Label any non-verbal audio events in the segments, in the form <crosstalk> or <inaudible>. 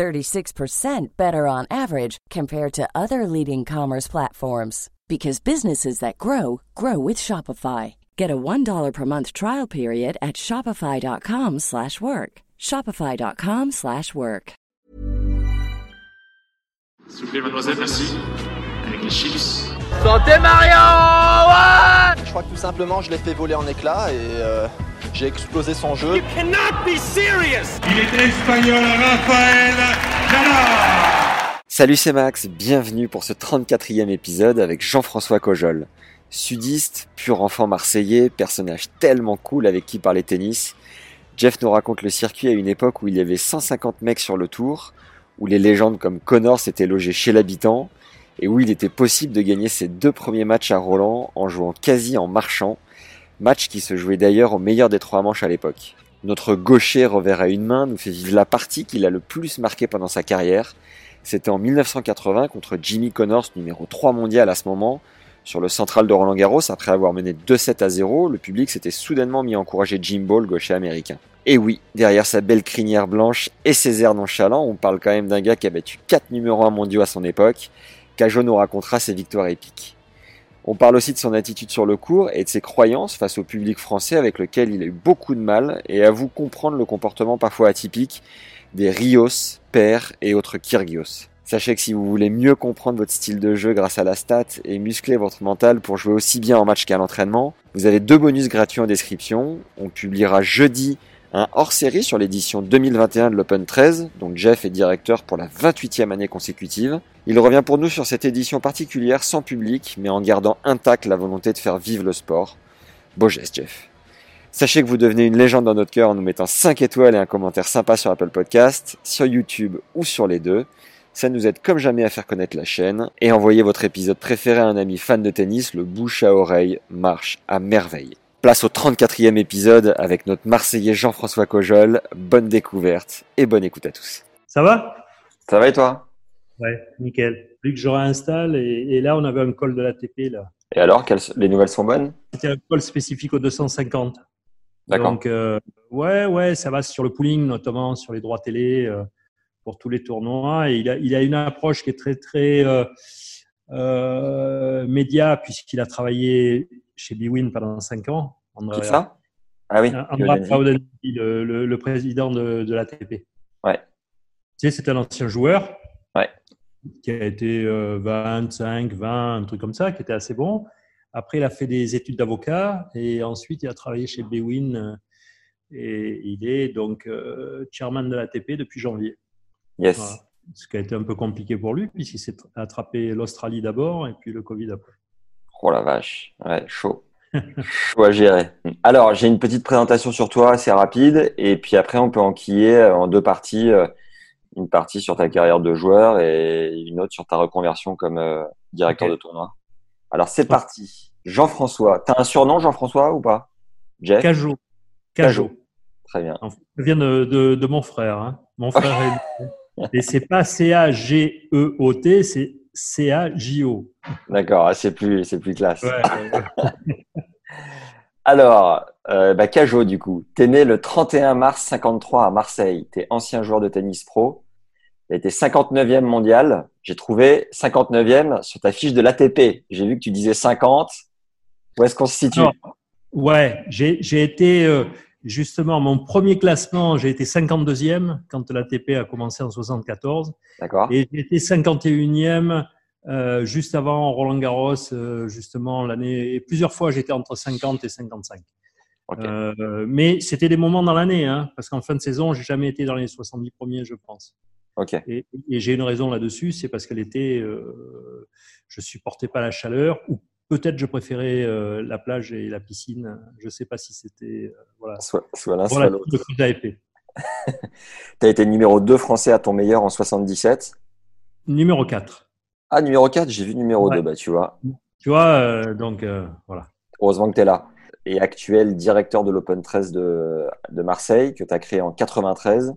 36% better on average compared to other leading commerce platforms because businesses that grow grow with Shopify. Get a $1 per month trial period at shopify.com/work. shopify.com/work. S'il vous plaît, mademoiselle, merci. Avec les chips. Santé Marion ouais Je crois que tout simplement, je l'ai fait voler en éclats et euh, j'ai explosé son jeu. Cannot be serious Il est espagnol, Raphaël Nadal Salut, c'est Max, bienvenue pour ce 34e épisode avec Jean-François Cojol. Sudiste, pur enfant marseillais, personnage tellement cool avec qui parler tennis. Jeff nous raconte le circuit à une époque où il y avait 150 mecs sur le tour, où les légendes comme Connor s'étaient logées chez l'habitant, et où il était possible de gagner ses deux premiers matchs à Roland en jouant quasi en marchant, match qui se jouait d'ailleurs au meilleur des trois manches à l'époque. Notre gaucher revers à une main nous fait vivre la partie qu'il a le plus marqué pendant sa carrière, c'était en 1980 contre Jimmy Connors, numéro 3 mondial à ce moment, sur le central de Roland Garros, après avoir mené 2-7 à 0, le public s'était soudainement mis à encourager Jim Ball, gaucher américain. Et oui, derrière sa belle crinière blanche et ses airs nonchalants, on parle quand même d'un gars qui a battu 4 numéros 1 mondiaux à son époque, Cajo nous racontera ses victoires épiques. On parle aussi de son attitude sur le court et de ses croyances face au public français avec lequel il a eu beaucoup de mal et avoue comprendre le comportement parfois atypique des Rios, Père et autres Kyrgios. Sachez que si vous voulez mieux comprendre votre style de jeu grâce à la stat et muscler votre mental pour jouer aussi bien en match qu'à l'entraînement, vous avez deux bonus gratuits en description. On publiera jeudi un hors-série sur l'édition 2021 de l'Open 13, donc Jeff est directeur pour la 28e année consécutive. Il revient pour nous sur cette édition particulière sans public, mais en gardant intact la volonté de faire vivre le sport. Beau geste, Jeff. Sachez que vous devenez une légende dans notre cœur en nous mettant 5 étoiles et un commentaire sympa sur Apple Podcast, sur YouTube ou sur les deux. Ça nous aide comme jamais à faire connaître la chaîne. Et envoyez votre épisode préféré à un ami fan de tennis, le bouche à oreille marche à merveille. Place au 34e épisode avec notre Marseillais Jean-François Cojol. Bonne découverte et bonne écoute à tous. Ça va? Ça va et toi? Ouais, nickel. Plus que je réinstalle et, et là on avait un call de l'ATP là. Et alors, quelles- les nouvelles sont bonnes? C'était un call spécifique au 250. D'accord. Donc euh, ouais, ouais, ça va sur le pooling notamment sur les droits télé euh, pour tous les tournois. Et il a, il a une approche qui est très très euh, euh, média puisqu'il a travaillé chez Bwin pendant 5 ans. Andrea- Qui ça Ah oui. Giovanni. Paolini, le, le- le président de, de l'ATP. Ouais. Tu sais, c'est un ancien joueur. Ouais. Qui a été euh, 25, 20, un truc comme ça, qui était assez bon. Après, il a fait des études d'avocat et ensuite, il a travaillé chez Bwin euh, et il est donc euh, chairman de l'ATP depuis janvier. Yes. Voilà. Ce qui a été un peu compliqué pour lui, puisqu'il s'est attrapé l'Australie d'abord et puis le Covid après. Oh la vache. Ouais, chaud. chaud à gérer. Alors, j'ai une petite présentation sur toi, assez rapide. Et puis après, on peut enquiller euh, en deux parties. euh, Une partie sur ta carrière de joueur et une autre sur ta reconversion comme euh, directeur de tournoi. Alors, c'est parti. Jean-François. T'as un surnom, Jean-François, ou pas? Jeff Cajo. Cajo. Cajo. Très bien. Ça vient de, de- de mon frère. hein. Mon frère est... <laughs> Et c'est pas C-A-G-E-O-T, c'est C-A-J-O. D'accord, ah, c'est plus, c'est plus classe. Ouais. <laughs> Alors, euh, bah, Cajo, du coup, t'es né le 31 mars 53 à Marseille. T'es ancien joueur de tennis pro. T'as été 59e mondial. J'ai trouvé 59e sur ta fiche de l'ATP. J'ai vu que tu disais 50. Où est-ce qu'on se situe? Ouais, j'ai j'ai été euh, justement mon premier classement, j'ai été 52e quand l'ATP a commencé en 74 D'accord et j'ai été 51e euh, juste avant Roland Garros, euh, justement l'année. Et plusieurs fois, j'étais entre 50 et 55. Ok. Euh, mais c'était des moments dans l'année, hein, parce qu'en fin de saison, j'ai jamais été dans les 70 premiers, je pense. Ok. Et, et j'ai une raison là-dessus, c'est parce que l'été, euh, je supportais pas la chaleur, ou peut-être je préférais euh, la plage et la piscine. Je sais pas si c'était euh, voilà. Soit, soit l'un, soit Voilà l'autre. le coup d'AFP. T'as été numéro 2 français à ton meilleur en 77. Numéro 4. Ah, numéro 4, j'ai vu numéro Ouais. 2, bah, tu vois. Tu vois, euh, donc euh, voilà. Heureusement que tu es là. Et actuel directeur de l'Open 13 de, de Marseille, que tu as créé en 93.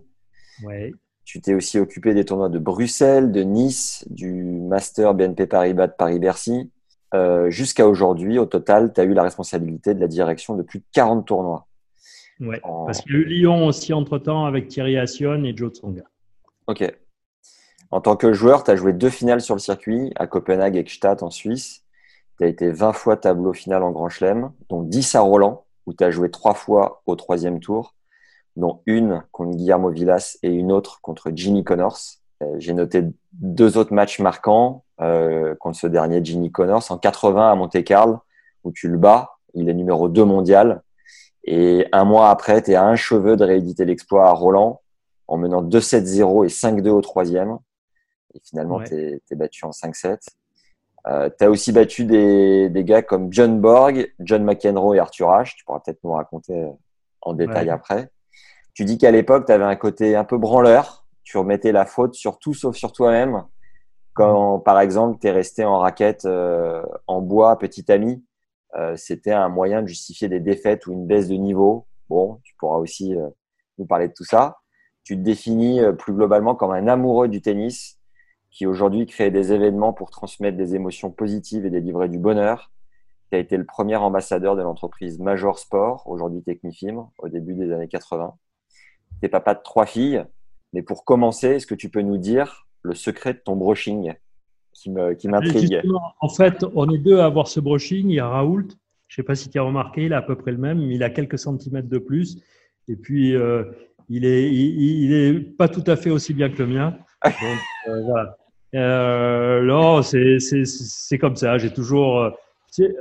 Ouais. Tu t'es aussi occupé des tournois de Bruxelles, de Nice, du Master BNP Paribas de Paris-Bercy. Euh, Jusqu'à aujourd'hui, au total, tu as eu la responsabilité de la direction de plus de 40 tournois. Ouais. En- Parce qu'il y a eu Lyon aussi entre-temps avec Thierry Assion et Joe Tsonga. Ok. En tant que joueur, tu as joué deux finales sur le circuit, à Copenhague et Gstaad en Suisse. Tu as été 20 fois tableau final en Grand Chelem, dont 10 à Roland, où tu as joué trois fois au troisième tour, dont une contre Guillermo Villas et une autre contre Jimmy Connors. Euh, J'ai noté deux autres matchs marquants euh, contre ce dernier Jimmy Connors en 80 à Monte-Carlo, où tu le bats. Il est numéro 2 mondial. Et un mois après, tu es à un cheveu de rééditer l'exploit à Roland en menant 2-7-0 et 5-2 au troisième. Et finalement, Ouais. tu es, battu en 5-7. Euh, tu as aussi battu des, des gars comme John Borg, John McEnroe et Arthur Ashe. Tu pourras peut-être nous raconter euh, en détail Ouais. après. Tu dis qu'à l'époque, tu avais un côté un peu branleur. Tu remettais la faute sur tout sauf sur toi-même. Quand, par exemple, tu es resté en raquette euh, en bois, petit ami, euh, c'était un moyen de justifier des défaites ou une baisse de niveau. Bon, tu pourras aussi euh, nous parler de tout ça. Tu te définis euh, plus globalement comme un amoureux du tennis qui aujourd'hui crée des événements pour transmettre des émotions positives et délivrer du bonheur. Tu as été le premier ambassadeur de l'entreprise Major Sport, aujourd'hui Technifim, au début des années 80. Tu es papa de trois filles. Mais pour commencer, est-ce que tu peux nous dire le secret de ton brushing qui m'intrigue En fait, on est deux à avoir ce brushing. Il y a Raoult. Je ne sais pas si tu as remarqué, il a à peu près le même, mais il a quelques centimètres de plus. Et puis, euh, il est, il, il est pas tout à fait aussi bien que le mien. <laughs> Donc, euh, voilà. Euh, non, c'est, comme ça. J'ai toujours.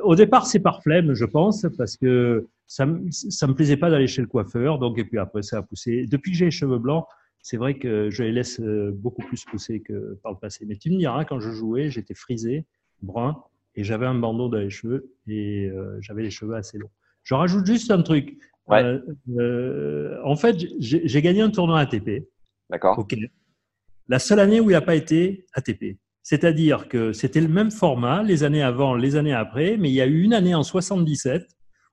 Au départ, c'est par flemme, je pense, parce que ça ça me plaisait pas d'aller chez le coiffeur. Donc, et puis après, ça a poussé. Depuis que j'ai les cheveux blancs, c'est vrai que je les laisse euh, beaucoup plus pousser que par le passé. Mais tu me diras, quand je jouais, j'étais frisé, brun, et j'avais un bandeau dans les cheveux, et euh, j'avais les cheveux assez longs. Je rajoute juste un truc. Ouais. Euh, euh, en fait, j'ai gagné un tournoi ATP. D'accord Ok. La seule année où il n'a pas été ATP. C'est-à-dire que c'était le même format les années avant, les années après, mais il y a eu une année en 77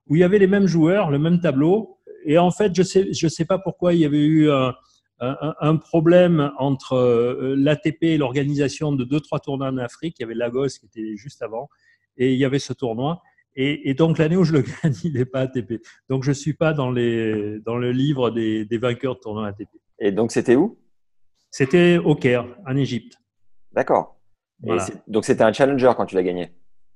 où il y avait les mêmes joueurs, le même tableau. Et en fait, je sais, je sais pas pourquoi il y avait eu un, un, un problème entre euh, l'ATP et l'organisation de deux, trois tournois en Afrique. Il y avait Lagos qui était juste avant et il y avait ce tournoi. Et, et donc l'année où je le <laughs> gagne, il n'est pas ATP. Donc je suis pas dans, les, dans le livre des, des vainqueurs de tournois ATP. Et donc, c'était où? C'était au Caire, en Égypte. D'accord. Voilà. Donc, c'était un challenger quand tu l'as gagné?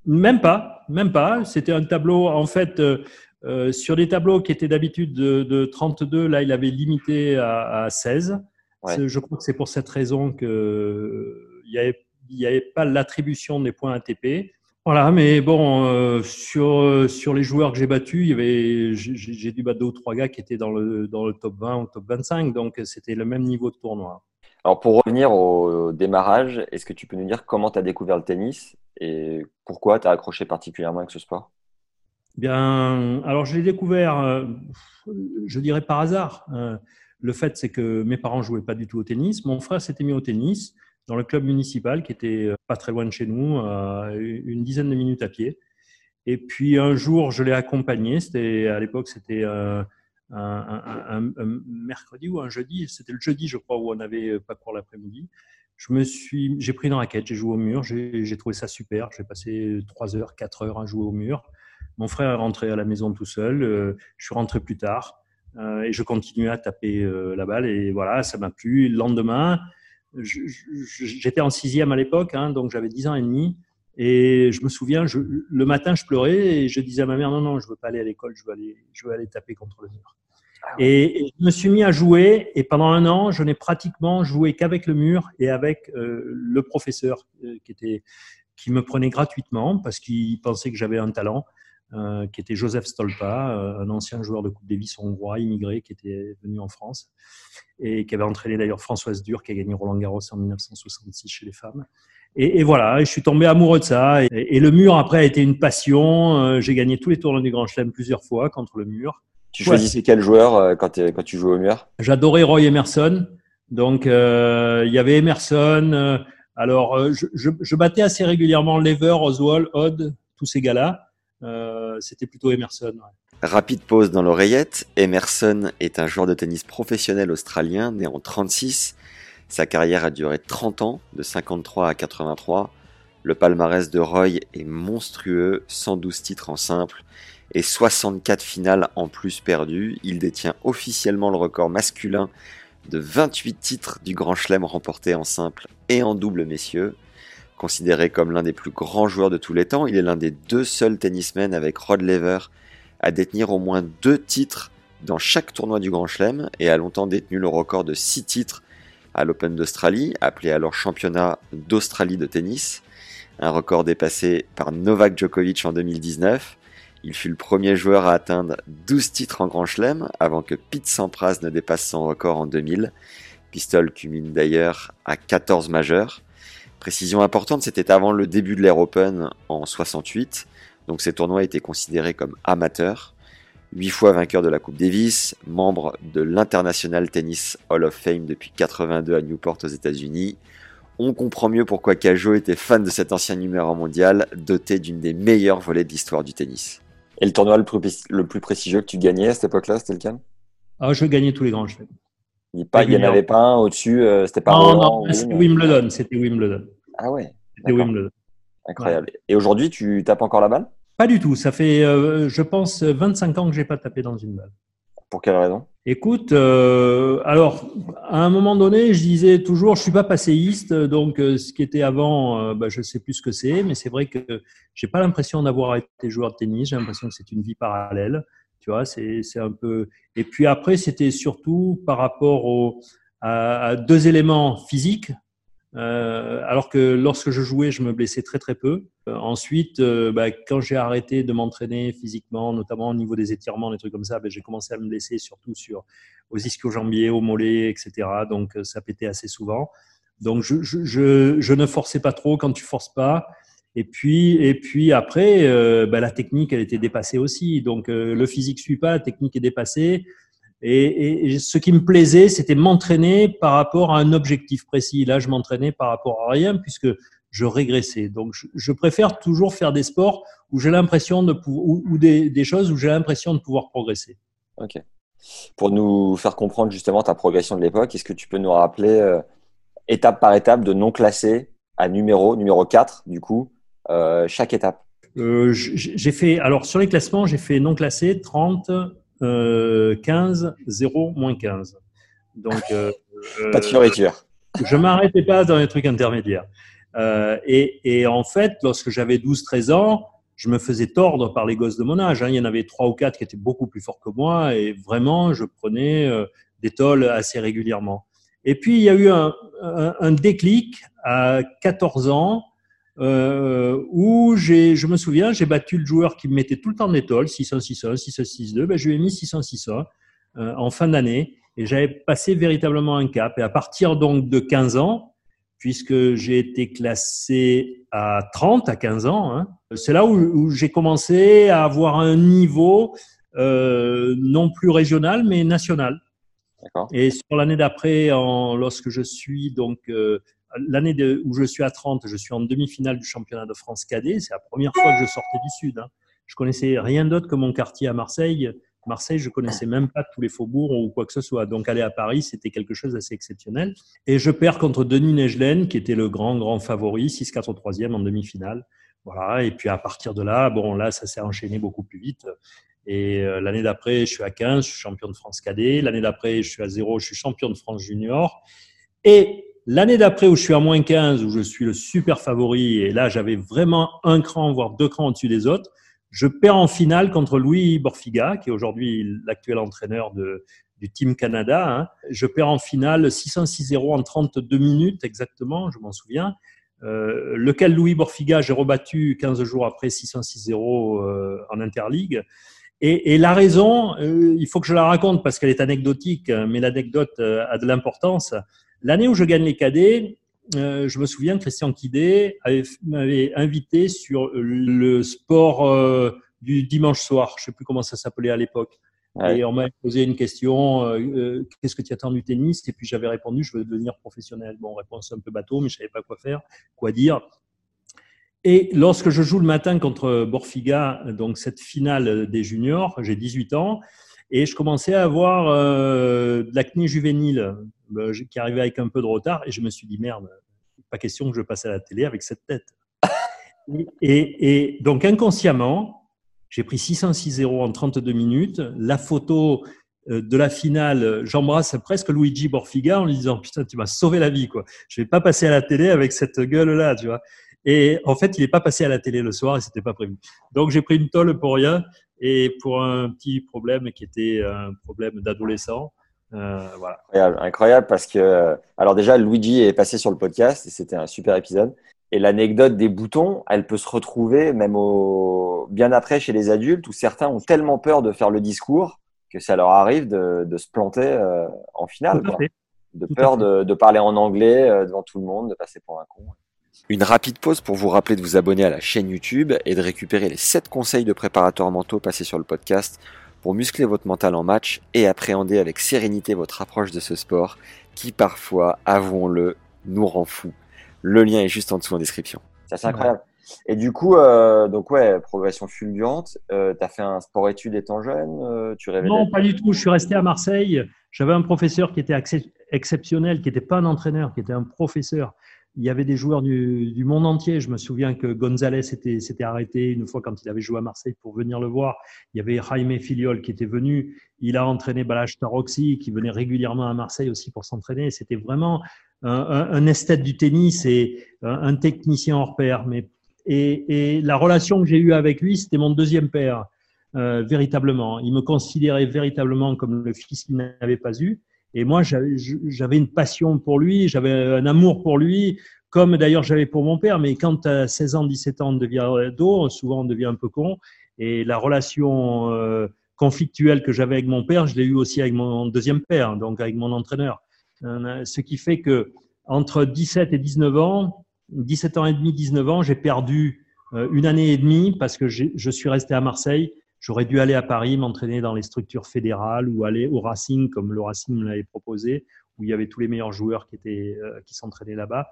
Même pas, même pas. C'était un tableau, en fait, euh, euh, sur des tableaux qui étaient d'habitude de, de 32, là, il avait limité à, à 16. Ouais. C'est- Je crois que c'est pour cette raison que euh, n'y avait, il y avait pas l'attribution des points ATP. Voilà, mais bon, euh, sur, sur les joueurs que j'ai battus, il y avait, j'ai j'ai dû battre deux ou trois gars qui étaient dans le, dans le top 20 ou top 25, donc c'était le même niveau de tournoi. Alors, pour revenir au démarrage, est-ce que tu peux nous dire comment tu as découvert le tennis et pourquoi tu as accroché particulièrement avec ce sport? Bien, alors je l'ai découvert, euh, je dirais par hasard. Euh, le fait, c'est que mes parents jouaient pas du tout au tennis. Mon frère s'était mis au tennis dans le club municipal qui était euh, pas très loin de chez nous, une dizaine de minutes à pied. Et puis un jour, je l'ai accompagné. C'était à l'époque, c'était euh, un, mercredi ou un jeudi. C'était le jeudi, je crois, où on avait pas cours l'après-midi. Je me suis, j'ai pris une raquette, j'ai joué au mur. J'ai trouvé ça super. J'ai passé trois heures, quatre heures à jouer au mur. Mon frère est rentré à la maison tout seul. euh, je suis rentré plus tard euh, et je continuais à taper euh, la balle. Et voilà, ça m'a plu. Le lendemain, j'étais en sixième à l'époque, hein, donc j'avais dix ans et demi. Et je me souviens, je, le matin, je pleurais et je disais à ma mère non, non, je veux pas aller à l'école, je veux aller, je veux aller taper contre le mur. Et, et je me suis mis à jouer et pendant un an, je n'ai pratiquement joué qu'avec le mur et avec euh, le professeur euh, qui était qui me prenait gratuitement parce qu'il pensait que j'avais un talent, euh, qui était Joseph Stolpa, euh, un ancien joueur de Coupe Davis hongrois, immigré, qui était venu en France et qui avait entraîné d'ailleurs Françoise Dur, qui a gagné Roland Garros en 1966 chez les femmes. Et, et voilà, je suis tombé amoureux de ça. Et, et le mur, après, a été une passion. Euh, J'ai gagné tous les tournois du Grand Chelem plusieurs fois contre le mur. Tu Ouais. choisissais quel joueur euh, quand, quand tu jouais au mur? J'adorais Roy Emerson. Donc, euh, il y avait Emerson, euh, Alors, je, je, je, battais assez régulièrement Lever, Oswald, Odd, tous ces gars-là. Euh, C'était plutôt Emerson. Rapide pause dans l'oreillette. Emerson est un joueur de tennis professionnel australien né en 36. Sa carrière a duré 30 ans, de 53 à 83. Le palmarès de Roy est monstrueux, 112 titres en simple et 64 finales en plus perdues. Il détient officiellement le record masculin de 28 titres du Grand Chelem remportés en simple et en double messieurs. Considéré comme l'un des plus grands joueurs de tous les temps, il est l'un des deux seuls tennismen avec Rod Laver à détenir au moins deux titres dans chaque tournoi du Grand Chelem et a longtemps détenu le record de 6 titres à l'Open d'Australie, appelé alors championnat d'Australie de tennis, un record dépassé par Novak Djokovic en 2019. Il fut le premier joueur à atteindre 12 titres en Grand Chelem avant que Pete Sampras ne dépasse son record en 2000. Pistol culmine d'ailleurs à 14 majeurs. Précision importante, c'était avant le début de l'Air Open en 68, donc ces tournois étaient considérés comme amateurs. Huit fois vainqueur de la Coupe Davis, membre de l'International Tennis Hall of Fame depuis 82 à Newport aux États-Unis. On comprend mieux pourquoi Cajo était fan de cet ancien numéro mondial, doté d'une des meilleures volées de l'histoire du tennis. Et le tournoi le plus, le plus prestigieux que tu gagnais à cette époque-là, c'était lequel Ah, je gagnais tous les grands chelems. Il n'y en avait pas un au-dessus, euh, c'était pas Non, non, c'était Wimbledon, c'était Wimbledon. Ah ouais. C'était Wimbledon. Incroyable. Ouais. Et aujourd'hui, tu tapes encore la balle? Pas du tout. Ça fait, euh, je pense, 25 ans que j'ai pas tapé dans une balle. Pour quelle raison? Écoute, euh, alors, à un moment donné, je disais toujours, je suis pas passéiste, donc euh, ce qui était avant, euh, bah, je sais plus ce que c'est, mais c'est vrai que j'ai pas l'impression d'avoir été joueur de tennis. J'ai l'impression que c'est une vie parallèle. Tu vois, c'est un peu. Et puis après, c'était surtout par rapport au, à, deux éléments physiques. Euh, alors que lorsque je jouais, je me blessais très très peu. Euh, ensuite, euh, bah, quand j'ai arrêté de m'entraîner physiquement, notamment au niveau des étirements, des trucs comme ça, bah, j'ai commencé à me blesser surtout sur aux ischio-jambiers, aux mollets, etc. Donc ça pétait assez souvent. Donc je, je, je, je, ne forçais pas trop quand tu forces pas. Et puis et puis après, euh, bah, la technique elle était dépassée aussi. Donc le physique suit pas, la technique est dépassée. Et, ce qui me plaisait, c'était m'entraîner par rapport à un objectif précis. Là, je m'entraînais par rapport à rien puisque je régressais. Donc, je, préfère toujours faire des sports où j'ai l'impression de ou, ou des, choses où j'ai l'impression de pouvoir progresser. Ok. Pour nous faire comprendre justement ta progression de l'époque, est-ce que tu peux nous rappeler euh, étape par étape de non classé à numéro, numéro 4, du coup, euh, chaque étape euh, J'ai fait, alors sur les classements, j'ai fait non classé 30, euh, 15, 0, moins 15. Donc, euh, pas de fioriture. Je m'arrêtais pas dans les trucs intermédiaires. Euh, et, et, en fait, lorsque j'avais 12-13 ans, je me faisais tordre par les gosses de mon âge. Hein. Il y en avait trois ou quatre qui étaient beaucoup plus forts que moi et vraiment, je prenais euh, des tolls assez régulièrement. Et puis, il y a eu un, un, un déclic à 14 ans euh, où j'ai, je me souviens, j'ai battu le joueur qui me mettait tout le temps des tolls, 600-600, 600-6-2. Ben, je lui ai mis 600-600 euh, en fin d'année et j'avais passé véritablement un cap. Et à partir donc de 15 ans, puisque j'ai été classé à 30 à 15 ans, hein, c'est là où, où j'ai commencé à avoir un niveau euh, non plus régional mais national. Et sur l'année d'après, lorsque je suis donc euh, l'année où je suis à 30, je suis en demi-finale du championnat de France cadet. C'est la première fois que je sortais du Sud. Hein. Je connaissais rien d'autre que mon quartier à Marseille. Marseille, je connaissais même pas tous les faubourgs ou quoi que ce soit. Donc aller à Paris, c'était quelque chose d'assez exceptionnel. Et je perds contre Denis Negelen, qui était le grand grand favori, 6-4 troisième en demi-finale. Voilà. Et puis à partir de là, bon là, ça s'est enchaîné beaucoup plus vite. Et euh, l'année d'après, je suis à 15, je suis champion de France cadet. L'année d'après, je suis à 0, je suis champion de France junior. Et l'année d'après, où je suis à moins 15, où je suis le super favori, et là, j'avais vraiment un cran, voire deux crans au-dessus des autres, je perds en finale contre Louis Borfiga, qui est aujourd'hui l'actuel entraîneur de, du Team Canada. Hein. Je perds en finale 606-0 en 32 minutes exactement, je m'en souviens. Euh, lequel Louis Borfiga, j'ai rebattu 15 jours après 606-0 euh, en Interligue. Et, et, la raison, euh, il faut que je la raconte parce qu'elle est anecdotique, mais l'anecdote euh, a de l'importance. L'année où je gagne les cadets, euh, je me souviens, Christian Kidé m'avait invité sur le sport euh, du dimanche soir. Je ne sais plus comment ça s'appelait à l'époque. Et on m'a posé une question euh, qu'est-ce que tu attends du tennis? Et puis j'avais répondu je veux devenir professionnel. Bon, réponse un peu bateau, mais je savais pas quoi faire, quoi dire. Et lorsque je joue le matin contre Borfiga, donc cette finale des juniors, j'ai 18 ans, et je commençais à avoir euh, de l'acné juvénile euh, qui arrivait avec un peu de retard, et je me suis dit merde, pas question que je passe à la télé avec cette tête. <laughs> et, donc inconsciemment, j'ai pris 606-0 en 32 minutes. La photo euh, de la finale, j'embrasse presque Luigi Borfiga en lui disant putain tu m'as sauvé la vie quoi. Je vais pas passer à la télé avec cette gueule là, tu vois. Et en fait, il n'est pas passé à la télé le soir et c'était pas prévu. Donc j'ai pris une tolle pour rien et pour un petit problème qui était un problème d'adolescent. Euh, voilà. Incroyable, incroyable parce que alors déjà Luigi est passé sur le podcast et c'était un super épisode. Et l'anecdote des boutons, elle peut se retrouver même au bien après chez les adultes où certains ont tellement peur de faire le discours que ça leur arrive de, de se planter euh, en finale. Quoi. De peur de, de, parler en anglais euh, devant tout le monde, de passer pour un con. Une rapide pause pour vous rappeler de vous abonner à la chaîne YouTube et de récupérer les 7 conseils de préparateurs mentaux passés sur le podcast pour muscler votre mental en match et appréhender avec sérénité votre approche de ce sport qui parfois, avouons-le, nous rend fou. Le lien est juste en dessous en description. C'est incroyable. Et du coup, euh, donc ouais, progression fulgurante. Euh, tu as fait un sport-études étant jeune euh, tu rêvais Non, pas du tout. Je suis resté à Marseille. J'avais un professeur qui était exceptionnel, qui n'était pas un entraîneur, qui était un professeur il y avait des joueurs du, du, monde entier. Je me souviens que Gonzalez s'était arrêté une fois quand il avait joué à Marseille pour venir le voir. Il y avait Jaime Filiol qui était venu. Il a entraîné Balázs Taroxi qui venait régulièrement à Marseille aussi pour s'entraîner. C'était vraiment un, un, un, esthète du tennis et un, technicien hors pair. Mais, et, et la relation que j'ai eue avec lui, c'était mon deuxième père, euh, véritablement. Il me considérait véritablement comme le fils qu'il n'avait pas eu. Et moi, j'avais une passion pour lui, j'avais un amour pour lui, comme d'ailleurs j'avais pour mon père. Mais quand à 16 ans, 17 ans, on devient ado, souvent on devient un peu con. Et la relation euh, conflictuelle que j'avais avec mon père, je l'ai eu aussi avec mon deuxième père, donc avec mon entraîneur. Euh, ce qui fait que entre 17 et 19 ans, 17 ans et demi, 19 ans, j'ai perdu euh, une année et demie parce que je suis resté à Marseille J'aurais dû aller à Paris, m'entraîner dans les structures fédérales ou aller au Racing, comme le Racing me l'avait proposé, où il y avait tous les meilleurs joueurs qui, étaient, euh, qui s'entraînaient là-bas.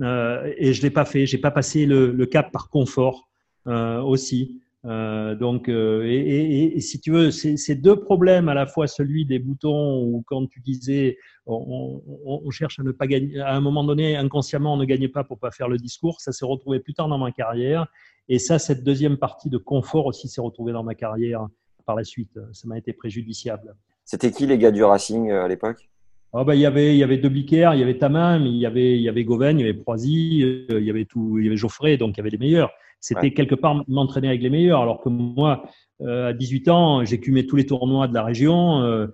Euh, et je l'ai pas fait. J'ai pas passé le, le cap par confort euh, aussi. Euh, donc, euh, et, et, et, si tu veux, ces deux problèmes, à la fois celui des boutons, ou quand tu disais, on, on, on, cherche à ne pas gagner, à un moment donné, inconsciemment, on ne gagnait pas pour pas faire le discours. Ça s'est retrouvé plus tard dans ma carrière. Et ça, cette deuxième partie de confort aussi s'est retrouvée dans ma carrière par la suite. Ça m'a été préjudiciable. C'était qui les gars du Racing euh, à l'époque? Oh ben, il y avait il y avait De Bicker, il y avait Tamin, il y avait il y avait Goven, il y avait Proisy, euh, il y avait tout, il y avait Geoffrey, donc il y avait les meilleurs. C'était ouais. quelque part m'entraîner avec les meilleurs, alors que moi, euh, à 18 ans, j'écumais tous les tournois de la région. Euh,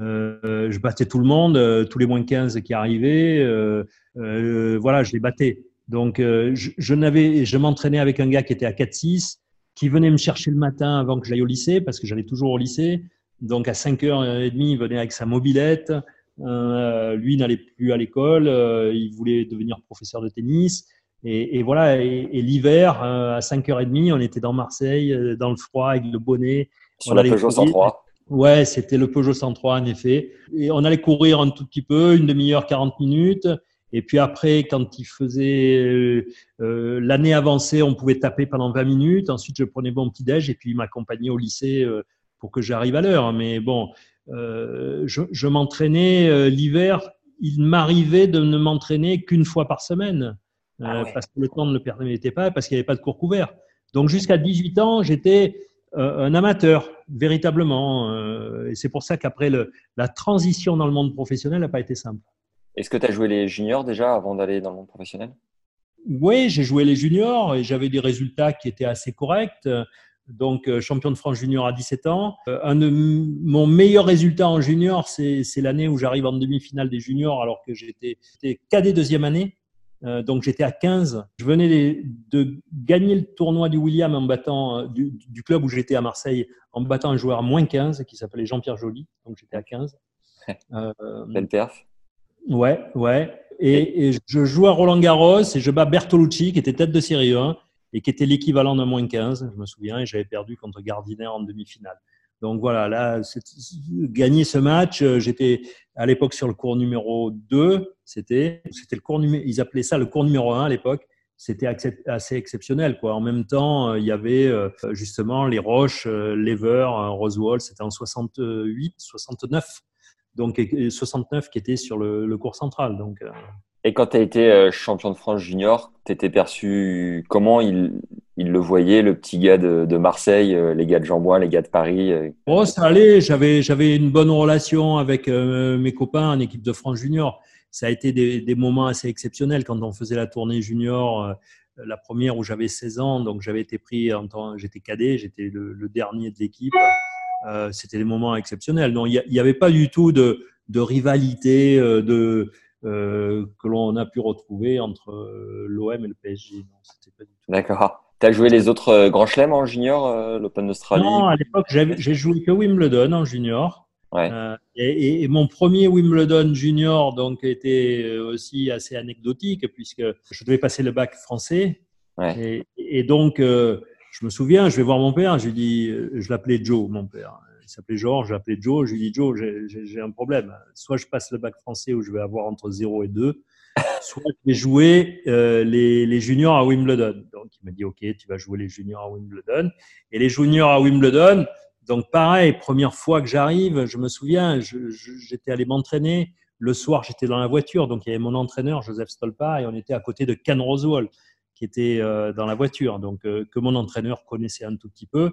euh, je battais tout le monde, tous les moins 15 qui arrivaient. voilà, je les battais. Donc, euh, je, je, n'avais, je m'entraînais avec un gars qui était à 4-6, qui venait me chercher le matin avant que j'aille au lycée, parce que j'allais toujours au lycée. Donc, à 5h30, il venait avec sa mobilette. Euh, lui n'allait plus à l'école, euh, il voulait devenir professeur de tennis. Et, et voilà, et, et l'hiver, euh, à 5h30, on était dans Marseille, euh, dans le froid, avec le bonnet. Sur la Peugeot 103 Ouais, c'était le Peugeot 103, en effet. Et on allait courir un tout petit peu, une demi-heure, 40 minutes. Et puis après, quand il faisait euh, euh, l'année avancée, on pouvait taper pendant 20 minutes. Ensuite, je prenais mon petit déj et puis il m'accompagnait au lycée euh, pour que j'arrive à l'heure. Mais bon, je, je m'entraînais l'hiver. Il m'arrivait de ne m'entraîner qu'une fois par semaine ah ouais. parce que le temps ne le permettait pas, parce qu'il n'y avait pas de cours couverts. Donc jusqu'à 18 ans, j'étais un amateur véritablement. et c'est pour ça qu'après la transition dans le monde professionnel n'a pas été simple. Est-ce que tu as joué les juniors déjà avant d'aller dans le monde professionnel? Oui, j'ai joué les juniors et j'avais des résultats qui étaient assez corrects. Donc, euh, champion de France junior à 17 ans. Euh, un de mon meilleur résultat en junior, c'est l'année où j'arrive en demi-finale des juniors alors que j'étais cadet deuxième année. Euh, donc, j'étais à 15. Je venais de, de, gagner le tournoi du William en battant, du, du club où j'étais à Marseille, en battant un joueur à moins 15 qui s'appelait Jean-Pierre Joly. Donc, j'étais à 15. <laughs> Euh, Belle perf. Ouais, ouais. Et, et, je joue à Roland Garros et je bats Bertolucci, qui était tête de série 1 et qui était l'équivalent d'un moins 15, je me souviens, et j'avais perdu contre Gardiner en demi-finale. Donc voilà, là, gagner ce match, j'étais à l'époque sur le cours numéro 2, c'était, c'était le cours numéro, ils appelaient ça le cours numéro 1 à l'époque. C'était assez exceptionnel, quoi. En même temps, il y avait justement les Roches, Lever, Roswell, c'était en 68, 69 donc 69 qui était sur le, le cours central. Donc, euh. Et quand tu as été euh, champion de France junior, tu étais perçu comment il, il, le voyait, le petit gars de, de, Marseille, euh, les gars de Jambois, les gars de Paris Oh, ça allait. J'avais, j'avais une bonne relation avec mes copains en équipe de France junior. Ça a été des, des, moments assez exceptionnels quand on faisait la tournée junior. la première où j'avais 16 ans, donc j'avais été pris en temps, j'étais cadet, j'étais le, le dernier de l'équipe. Euh, c'était des moments exceptionnels. Donc, il n'y avait pas du tout de, de rivalité euh, de, euh, que l'on a pu retrouver entre l'OM et le PSG. D'accord. Tu as joué les autres grands chelems en junior, l'Open d'Australie? Non, à l'époque, j'ai joué que Wimbledon en junior. Ouais. et, et, mon premier Wimbledon junior donc était aussi assez anecdotique puisque je devais passer le bac français. Ouais. Et, et, donc, je me souviens, je vais voir mon père, je lui dis, euh, je l'appelais Joe, mon père. Il s'appelait Georges, je l'appelais Joe, je lui dis, Joe, j'ai un problème. Soit je passe le bac français où je vais avoir entre 0 et 2, soit je vais jouer euh, les, les, juniors à Wimbledon. Donc il m'a dit, OK, tu vas jouer les juniors à Wimbledon. Et les juniors à Wimbledon, donc pareil, première fois que j'arrive, je me souviens, j'étais allé m'entraîner. Le soir, j'étais dans la voiture, donc il y avait mon entraîneur, Joseph Stolpa, et on était à côté de Ken Roswell qui était euh, dans la voiture, donc euh, que mon entraîneur connaissait un tout petit peu,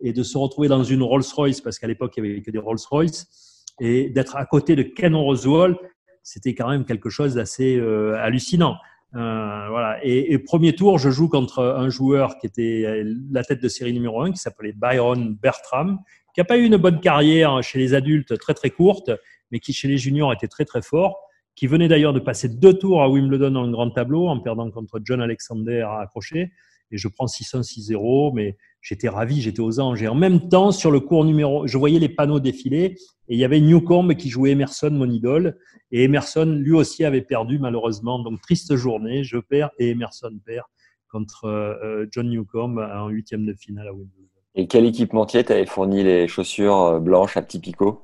et de se retrouver dans une Rolls-Royce, parce qu'à l'époque, il n'y avait que des Rolls-Royce, et d'être à côté de Ken Roswell, c'était quand même quelque chose d'assez euh, hallucinant. voilà. Et, premier tour, je joue contre un joueur qui était la tête de série numéro 1, qui s'appelait Byron Bertram, qui n'a pas eu une bonne carrière chez les adultes, très très courte, mais qui chez les juniors était très très fort qui venait d'ailleurs de passer deux tours à Wimbledon dans le grand tableau en perdant contre John Alexander à accrocher. Et je prends 6-1, 6-0, mais j'étais ravi, j'étais aux anges. Et en même temps, sur le cours numéro, je voyais les panneaux défiler et il y avait Newcomb qui jouait Emerson, mon idole. Et Emerson, lui aussi, avait perdu malheureusement. Donc, triste journée, je perds et Emerson perd contre euh, John Newcomb en huitième de finale à Wimbledon. Et quel équipementier t'avais fourni les chaussures euh, blanches à petit picot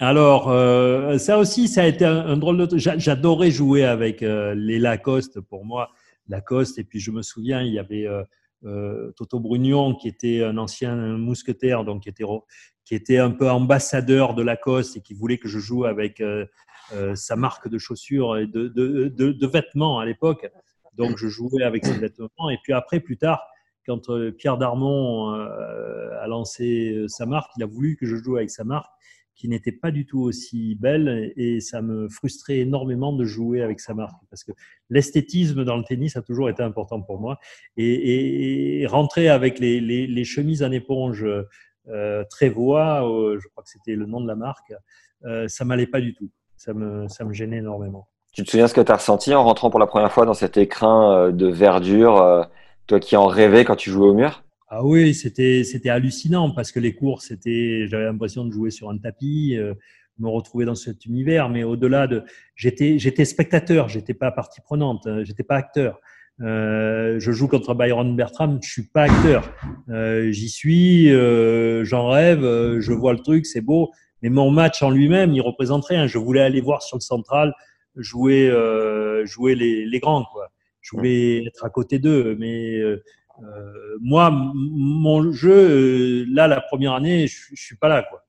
alors, euh, ça aussi, ça a été un, drôle de. J'adorais jouer avec euh, les Lacoste pour moi. Lacoste, et puis je me souviens, il y avait euh, Toto Brugnon qui était un ancien mousquetaire, donc qui était, qui était un peu ambassadeur de Lacoste et qui voulait que je joue avec sa marque de chaussures et de, de, de, de vêtements à l'époque. Donc, je jouais avec ses vêtements. Et puis après, plus tard, quand Pierre Darmon a lancé sa marque, il a voulu que je joue avec sa marque qui n'était pas du tout aussi belle et ça me frustrait énormément de jouer avec sa marque parce que l'esthétisme dans le tennis a toujours été important pour moi et, rentrer avec les, chemises en éponge euh, Trévois, euh, je crois que c'était le nom de la marque, euh, ça m'allait pas du tout. Ça me, ça me gênait énormément. Tu te souviens ce que tu as ressenti en rentrant pour la première fois dans cet écrin de verdure, toi qui en rêvais quand tu jouais au mur? Ah oui, c'était c'était hallucinant parce que les cours, c'était, j'avais l'impression de jouer sur un tapis, euh, me retrouver dans cet univers. Mais au-delà de, j'étais j'étais spectateur, j'étais pas partie prenante, euh, j'étais pas acteur. Euh, je joue contre Byron Bertram, je suis pas acteur. Euh, J'y suis, euh, j'en rêve, euh, je vois le truc, c'est beau. Mais mon match en lui-même, il représente rien. Je voulais aller voir sur le central jouer jouer les, les grands quoi. Je voulais être à côté d'eux, mais euh, moi, mon jeu, euh, là, la première année, je, je suis pas là, quoi.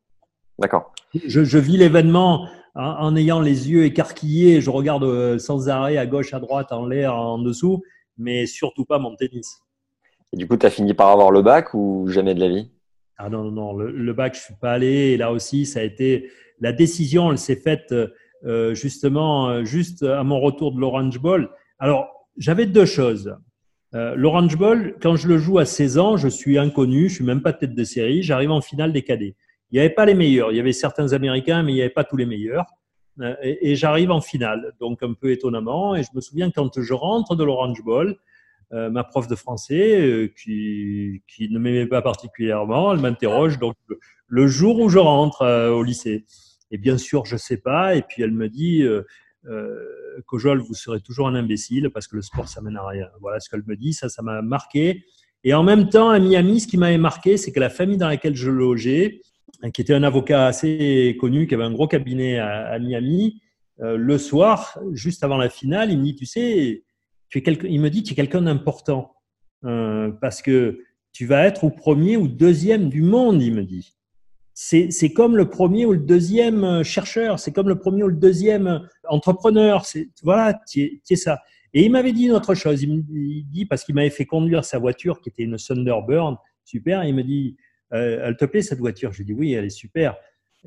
D'accord. Je, je, vis l'événement en, ayant les yeux écarquillés. Je regarde euh, sans arrêt à gauche, à droite, en l'air, en dessous, mais surtout pas mon tennis. Et du coup, tu as fini par avoir le bac ou jamais de la vie? Ah non, non, non. Le, bac, je suis pas allé. Et là aussi, ça a été la décision. Elle s'est faite euh, justement juste à mon retour de l'Orange Bowl. Alors, j'avais deux choses. Euh, L'Orange Bowl, quand je le joue à 16 ans, je suis inconnu, je suis même pas tête de série, j'arrive en finale des cadets. Il n'y avait pas les meilleurs, il y avait certains Américains, mais il n'y avait pas tous les meilleurs. Euh, et, j'arrive en finale, donc un peu étonnamment. Et je me souviens quand je rentre de l'Orange Bowl, euh, ma prof de français, euh, qui, qui, ne m'aimait pas particulièrement, elle m'interroge donc le, jour où je rentre au lycée. Et bien sûr, je sais pas. Et puis elle me dit euh, Cojol, vous serez toujours un imbécile parce que le sport, ça mène à rien. Voilà ce qu'elle me dit. Ça, ça m'a marqué. Et en même temps, à Miami, ce qui m'avait marqué, c'est que la famille dans laquelle je logeais qui était un avocat assez connu, qui avait un gros cabinet à, Miami, euh, le soir, juste avant la finale, il me dit, tu sais, tu es il me dit, tu es quelqu'un d'important euh, parce que tu vas être au premier ou deuxième du monde, il me dit. C'est comme le premier ou le deuxième chercheur, c'est comme le premier ou le deuxième entrepreneur. Voilà, tu es, ça. Et il m'avait dit une autre chose. Il me dit, parce qu'il m'avait fait conduire sa voiture qui était une Thunderbird, super. il me dit, euh, elle te plaît cette voiture? Je lui dis, oui, elle est super.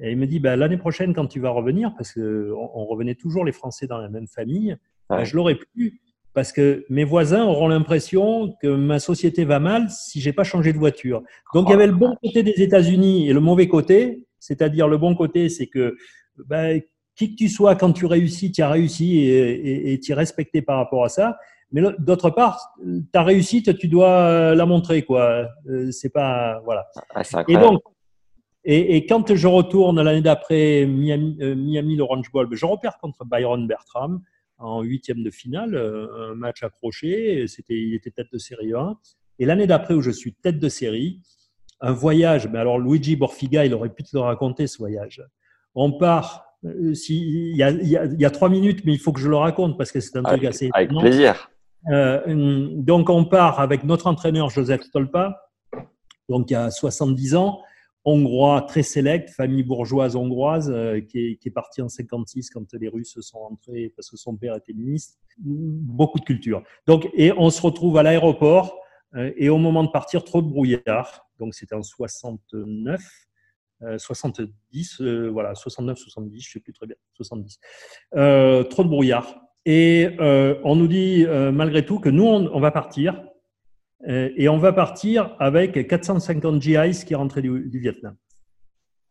Et il me dit, bah, l'année prochaine, quand tu vas revenir, parce qu'on on revenait toujours les Français dans la même famille, bah, je l'aurais plus parce que mes voisins auront l'impression que ma société va mal si j'ai pas changé de voiture. Donc il y avait le bon côté des États-Unis et le mauvais côté, c'est-à-dire le bon côté, c'est que bah, qui que tu sois, quand tu réussis, tu as réussi et tu es respecté par rapport à ça. Mais d'autre part, ta réussite, tu dois la montrer, quoi. Euh, c'est pas, voilà. Ah, et donc, et, quand je retourne l'année d'après Miami, euh, Miami l'Orange Bowl, ben, je repère contre Byron Bertram en huitième de finale, euh, un match accroché. C'était, il était tête de série 1. Et l'année d'après, où je suis tête de série, un voyage. Mais alors, Luigi Borfiga, il aurait pu te le raconter, ce voyage. On part. Euh, si, il, y a, il, y a, trois minutes, mais il faut que je le raconte parce que c'est un truc assez. Avec plaisir. donc, on part avec notre entraîneur Joseph Stolpa, donc il y a 70 ans hongrois très sélect, famille bourgeoise hongroise, euh, qui, est, qui, est, parti en 56 quand les Russes sont entrés parce que son père était ministre. Beaucoup de culture. Donc, et on se retrouve à l'aéroport euh, et au moment de partir, trop de brouillard. Donc, c'était en 69. 70, euh, voilà, 69, 70, je sais plus très bien, 70. trop de brouillard. Et on nous dit malgré tout que nous, on va partir, euh, et on va partir avec 450 GIs qui rentraient du, du Vietnam.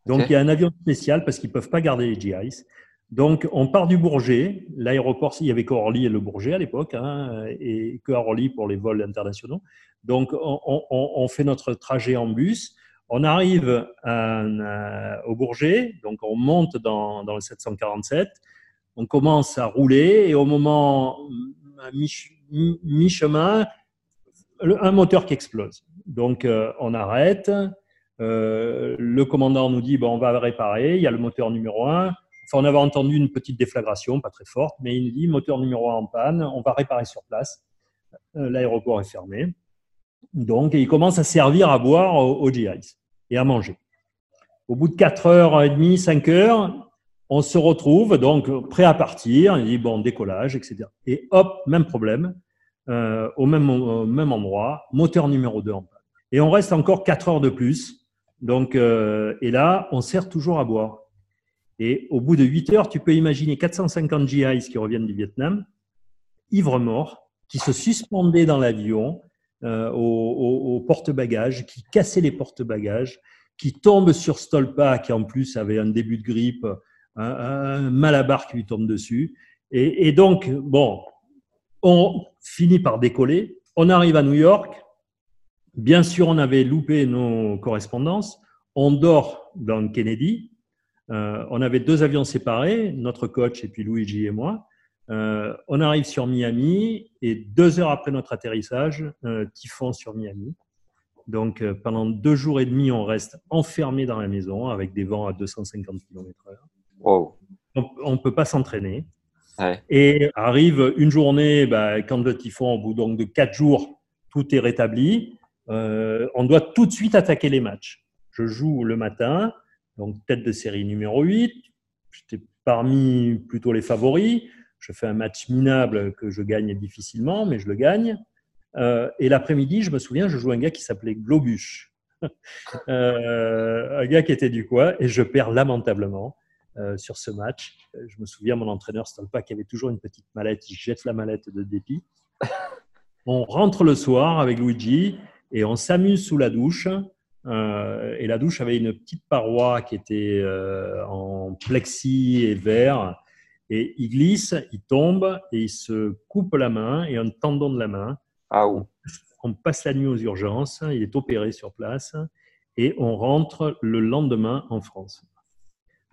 Donc il y a un avion spécial parce qu'ils ne peuvent pas garder les GIs. Donc on part du Bourget, l'aéroport, il y avait qu'Orly et le Bourget à l'époque, hein, et que Orly pour les vols internationaux. Donc on, on, on, fait notre trajet en bus. On arrive à, au Bourget, donc on monte dans, dans le 747, on commence à rouler et au moment à mi-chemin, un moteur qui explose. Donc, euh, on arrête. Euh, le commandant nous dit bon, on va réparer. Il y a le moteur numéro 1. Enfin, on avait entendu une petite déflagration, pas très forte, mais il nous dit moteur numéro 1 en panne. On va réparer sur place. Euh, l'aéroport est fermé. Donc, il commence à servir à boire aux, GIs et à manger. Au bout de 4 heures et demie, 5 heures, on se retrouve donc prêt à partir. Il dit bon, décollage, etc. Et hop, même problème euh, au, même, même endroit, moteur numéro 2 en panne. Et on reste encore 4 heures de plus. Donc, euh, et là, on sert toujours à boire. Et au bout de 8 heures, tu peux imaginer 450 GIs qui reviennent du Vietnam, ivres morts, qui se suspendaient dans l'avion euh, au, porte-bagages, qui cassaient les porte-bagages, qui tombent sur Stolpa, qui en plus avait un début de grippe, un, un malabar qui lui tombe dessus. Et donc, bon, on finit par décoller. On arrive à New York. Bien sûr, on avait loupé nos correspondances. On dort dans Kennedy. Euh, on avait deux avions séparés, notre coach et puis Luigi et moi. Euh, on arrive sur Miami et deux heures après notre atterrissage, euh, typhon sur Miami. Donc pendant deux jours et demi, on reste enfermé dans la maison avec des vents à 250 km/h. On ne peut pas s'entraîner. Et arrive une journée, bah, quand le typhon, au bout donc de quatre jours, tout est rétabli, euh, on doit tout de suite attaquer les matchs. Je joue le matin, donc tête de série numéro 8. J'étais parmi plutôt les favoris. Je fais un match minable que je gagne difficilement, mais je le gagne. Euh, et l'après-midi, je me souviens, je joue un gars qui s'appelait Globuche. <laughs> euh, un gars qui était du quoi, et je perds lamentablement. Euh, sur ce match. Euh, je me souviens, mon entraîneur Stolpa qui avait toujours une petite mallette, il jette la mallette de dépit. <laughs> On rentre le soir avec Luigi et on s'amuse sous la douche. Euh, et la douche avait une petite paroi qui était en plexi et verre. Et il glisse, il tombe et il se coupe la main et un tendon de la main. Ah, on passe la nuit aux urgences, il est opéré sur place et on rentre le lendemain en France.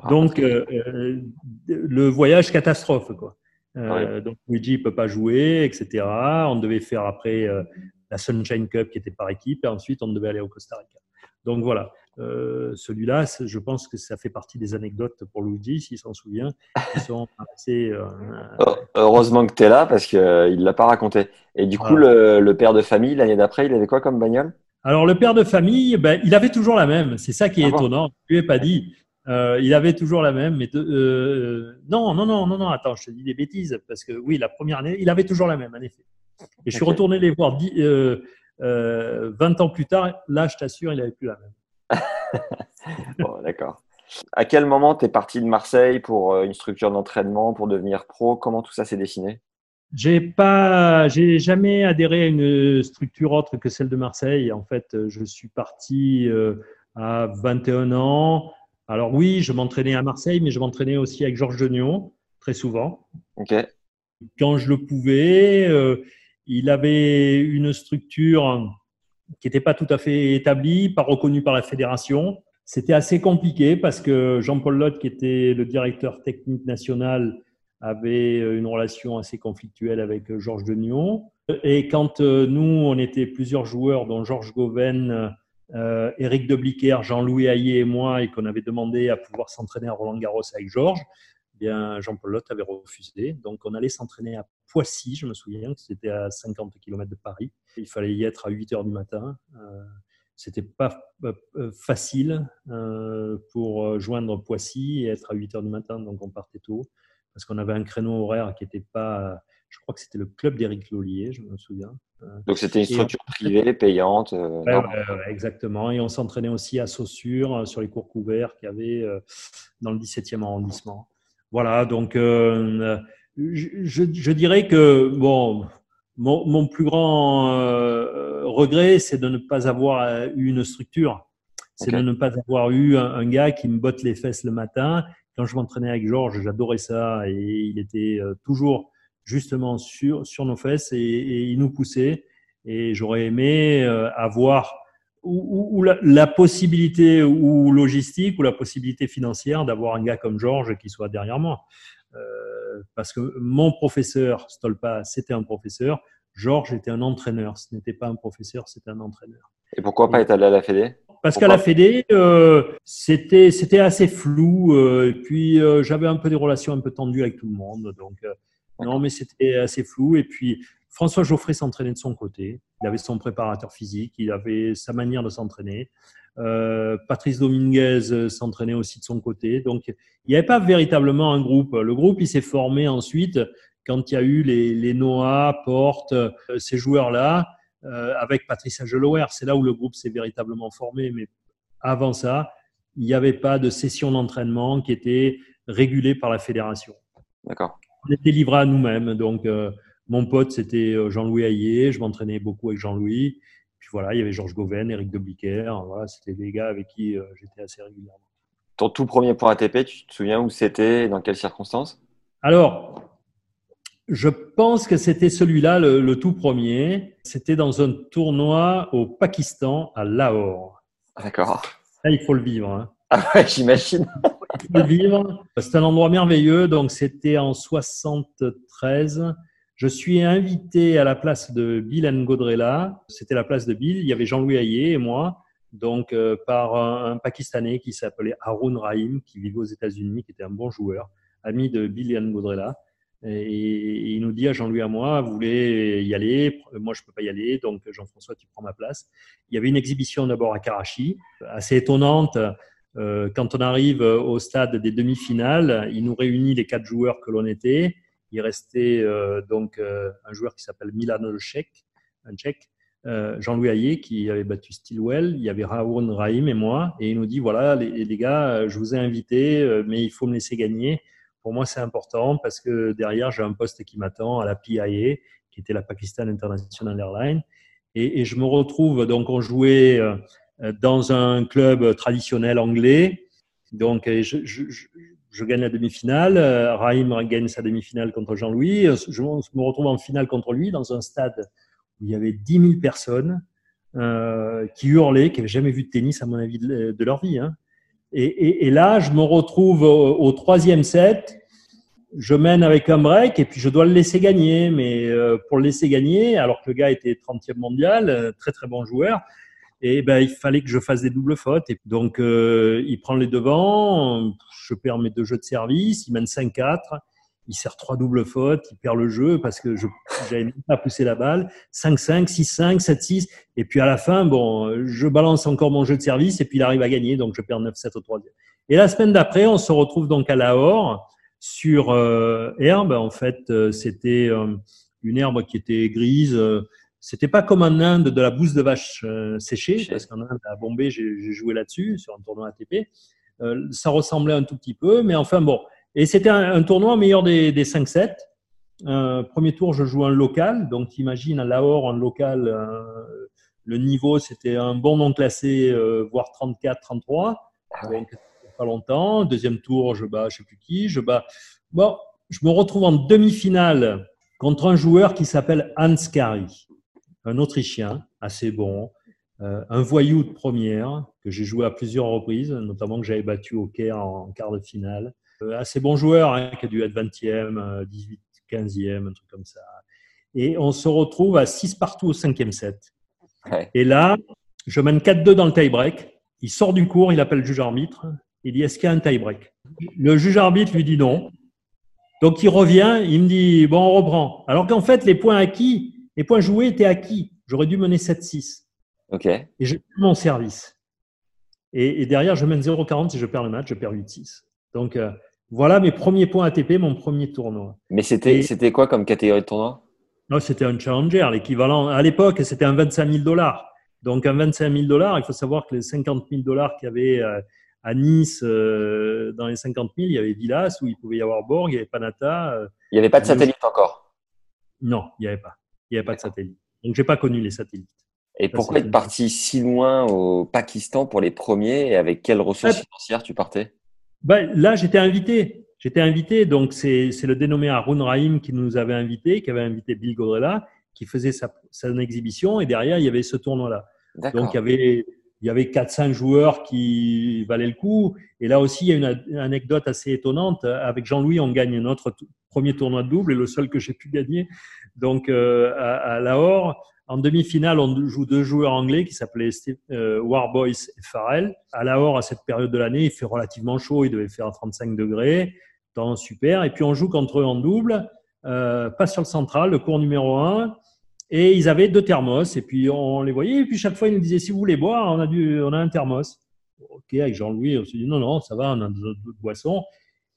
Ah, donc, euh, euh, le voyage catastrophe, quoi. Euh, donc, Luigi ne peut pas jouer, etc. On devait faire après la Sunshine Cup qui était par équipe, et ensuite on devait aller au Costa Rica. Donc voilà, celui-là, je pense que ça fait partie des anecdotes pour Luigi, s'il s'en souvient, qui sont <laughs> assez. Oh, heureusement que tu es là parce qu'il ne l'a pas raconté. Et du coup, le, père de famille, l'année d'après, il avait quoi comme bagnole? Alors, le père de famille, ben, il avait toujours la même. C'est ça qui est ah étonnant. Je ne lui ai pas dit. Euh, il avait toujours la même. Mais non, non, non, non, non, attends, je te dis des bêtises. Parce que oui, la première année, il avait toujours la même, en effet. Et je suis retourné les voir 20 ans plus tard. Là, je t'assure, il n'avait plus la même. <laughs> bon, d'accord. À quel moment tu es parti de Marseille pour euh, une structure d'entraînement, pour devenir pro? Comment tout ça s'est dessiné? J'ai pas, j'ai jamais adhéré à une structure autre que celle de Marseille. En fait, je suis parti euh, à 21 ans. Alors oui, je m'entraînais à Marseille, mais je m'entraînais aussi avec Georges Denion très souvent. Quand je le pouvais, euh, il avait une structure qui n'était pas tout à fait établi, pas reconnu par la fédération. C'était assez compliqué parce que Jean-Paul Lotte, qui était le directeur technique national, avait une relation assez conflictuelle avec Georges Denion. Et quand euh, nous, on était plusieurs joueurs, dont Georges Goven, euh, Éric Debliquer, Jean-Louis Hayé et moi, et qu'on avait demandé à pouvoir s'entraîner à Roland-Garros avec Georges, eh bien Jean-Paul Lotte avait refusé. Donc on allait s'entraîner à Poissy, je me souviens, c'était à 50 km de Paris. Il fallait y être à 8 heures du matin. Euh, c'était pas euh, facile euh, pour joindre Poissy et être à 8 heures du matin, donc on partait tôt parce qu'on avait un créneau horaire qui n'était pas. Je crois que c'était le club d'Éric Lollier, je me souviens. Donc c'était une structure privée, payante. exactement. Et on s'entraînait aussi à Saussure, sur les cours couverts qu'il y avait dans le 17e arrondissement. Voilà, donc je, dirais que bon, mon, plus grand euh, regret, c'est de ne pas avoir eu une structure. C'est de ne pas avoir eu un, gars qui me botte les fesses le matin. Quand je m'entraînais avec Georges, j'adorais ça et il était euh, toujours justement sur, sur nos fesses et, il nous poussait. Et j'aurais aimé euh, avoir ou, la, la, possibilité ou logistique ou la possibilité financière d'avoir un gars comme Georges qui soit derrière moi. Euh, parce que mon professeur, Stolpa, c'était un professeur. Georges était un entraîneur. Ce n'était pas un professeur, c'était un entraîneur. Et pourquoi pas être allé à la Fédé? Parce qu'à la Fédé, euh, c'était c'était assez flou. Euh, et puis j'avais un peu des relations un peu tendues avec tout le monde. Donc non, mais c'était assez flou. Et puis François Geoffrey s'entraînait de son côté. Il avait son préparateur physique, il avait sa manière de s'entraîner. Euh, Patrice Dominguez euh, s'entraînait aussi de son côté. Donc, il n'y avait pas véritablement un groupe. Le groupe, il s'est formé ensuite quand il y a eu les, les Noah, Porte, euh, ces joueurs-là, avec Patrice Agelower. C'est là où le groupe s'est véritablement formé. Mais avant ça, il n'y avait pas de session d'entraînement qui était régulée par la fédération. D'accord. On était livrés à nous-mêmes. Donc, mon pote, c'était Jean-Louis Hayé. Je m'entraînais beaucoup avec Jean-Louis voilà, il y avait Georges Goven, Eric de voilà, c'était des gars avec qui euh, j'étais assez régulièrement. Ton tout premier point ATP, tu te souviens où c'était et dans quelles circonstances? Alors, je pense que c'était celui-là, le, tout premier. C'était dans un tournoi au Pakistan, à Lahore. D'accord. Là, il faut le vivre. Hein. Ah ouais, j'imagine. C'est un endroit merveilleux. Donc, c'était en 73. Je suis invité à la place de Bill Ngodrela. C'était la place de Bill. Il y avait Jean-Louis Hayé et moi. Donc, euh, par un, Pakistanais qui s'appelait Harun Rahim, qui vivait aux États-Unis, qui était un bon joueur, ami de Bill Ngodrela. Et, il nous dit à Jean-Louis à moi, vous voulez y aller? Moi, je peux pas y aller. Donc, Jean-François, tu prends ma place. Il y avait une exhibition d'abord à Karachi, assez étonnante. Euh, quand on arrive au stade des demi-finales, il nous réunit les quatre joueurs que l'on était. Il restait euh, donc euh, un joueur qui s'appelle Milano Le un Tchèque, euh, Jean-Louis Hayé qui avait battu Stilwell, il y avait Raoun Rahim et moi, et il nous dit voilà les, les gars, je vous ai invités, mais il faut me laisser gagner. Pour moi, c'est important parce que derrière, j'ai un poste qui m'attend à la PIA, qui était la Pakistan International Airlines, et, et, je me retrouve donc on jouait dans un club traditionnel anglais. Donc, je, gagne la demi-finale. Euh, Raïm gagne sa demi-finale contre Jean-Louis. Euh, je me retrouve en finale contre lui dans un stade où il y avait 10 000 personnes euh, qui hurlaient, qui n'avaient jamais vu de tennis, à mon avis, de, leur vie. Hein. Et, là, je me retrouve au, troisième set. Je mène avec un break et puis je dois le laisser gagner. Mais pour le laisser gagner, alors que le gars était 30e mondial, très très bon joueur, Et ben, il fallait que je fasse des doubles fautes. Et donc, euh, il prend les devants, je perds mes deux jeux de service, il mène 5-4, il sert trois doubles fautes, il perd le jeu parce que je n'avais pas poussé la balle. 5-5, 6-5, 7-6. Et puis à la fin, bon, je balance encore mon jeu de service et puis il arrive à gagner, donc je perds 9-7 au troisième. Et la semaine d'après, on se retrouve donc à Lahore sur euh, herbe. En fait, euh, c'était euh, une herbe qui était grise. C'était pas comme en Inde de la bouse de vache séchée, parce qu'en Inde, à Bombay, j'ai joué là-dessus, sur un tournoi ATP. ça ressemblait un tout petit peu, mais enfin bon. Et c'était un, tournoi meilleur des, des 5-7. premier tour, je joue un local. Donc, imagine à Lahore, un local, le niveau, c'était un bon non classé, voire 34-33. Ah pas longtemps. Deuxième tour, je bats, je sais plus qui, je bats. Bon, je me retrouve en demi-finale contre un joueur qui s'appelle Hans Kari, un Autrichien assez bon, euh, un voyou de première que j'ai joué à plusieurs reprises, notamment que j'avais battu au Caire en quart de finale. Euh, assez bon joueur, hein, qui a dû être 20e, 18, 15e, un truc comme ça. Et on se retrouve à 6 partout au cinquième set. Et là, je mène 4-2 dans le tie-break. Il sort du cours, il appelle le juge arbitre. Il dit Est-ce qu'il y a un tie-break? Le juge arbitre lui dit non. Donc il revient, il me dit Bon, on reprend. Alors qu'en fait, les points acquis, les points joués étaient acquis. J'aurais dû mener 7-6. OK. Et j'ai mon service. Et, derrière, je mène 0-40 si je perds le match, je perds 8-6. Donc euh, voilà mes premiers points ATP, mon premier tournoi. Mais c'était c'était quoi comme catégorie de tournoi? Non, c'était un challenger, l'équivalent. À l'époque, c'était un 25 000 dollars. Donc un 25 000 dollars, il faut savoir que les 50 000 dollars qu'il y avait euh, à Nice, euh, dans les 50 000, il y avait Villas où il pouvait y avoir Borg, il y avait Panata. Euh, il n'y avait pas de satellite encore? Non, il n'y avait pas. Il n'y avait pas de satellite. Donc, je n'ai pas connu les satellites. Et pourquoi être parti si loin au Pakistan pour les premiers et avec quelles ressources financières tu partais? Ben, Là, j'étais invité. J'étais invité, donc c'est le dénommé Arun Rahim qui nous avait invité, qui avait invité Bill Godrella, qui faisait sa, son exhibition, et derrière, il y avait ce tournoi-là. Donc, il y avait il y avait 4-5 joueurs qui valaient le coup. Et là aussi, il y a une anecdote assez étonnante. Avec Jean-Louis, on gagne notre premier tournoi de double et le seul que j'ai pu gagner. Donc, euh, à, Lahore, en demi-finale, on joue deux joueurs anglais qui s'appelaient euh, Warboys et Farrell. À Lahore, à cette période de l'année, il fait relativement chaud. Il devait faire 35 degrés. Temps super. Et puis, on joue contre eux en double. Euh, pas sur le central, le cours numéro 1. Et ils avaient deux thermos, et puis on les voyait, et puis chaque fois ils nous disaient si vous voulez boire, on a, du, on a un thermos. Ok, avec Jean-Louis, on s'est dit non, non, ça va, on a d'autres boissons.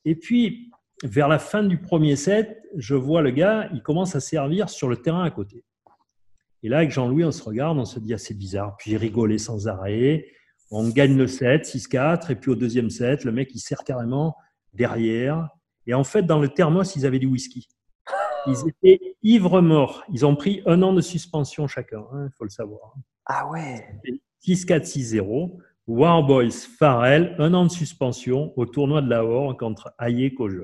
Et puis, vers la fin du premier set, je vois le gars, il commence à servir sur le terrain à côté. Et là, avec Jean-Louis, on se regarde, on se dit, ah, c'est bizarre. Puis il rigolait sans arrêt. On gagne le set, 6-4. Et puis au deuxième set, le mec, il sert carrément derrière. Et en fait, dans le thermos, ils avaient du whisky. Ils étaient ivres morts. Ils ont pris un an de suspension chacun, il hein, faut le savoir. Ah ouais 6-4-6-0. Warboys, Farrell, un an de suspension au tournoi de Lahore contre Aye Kojo.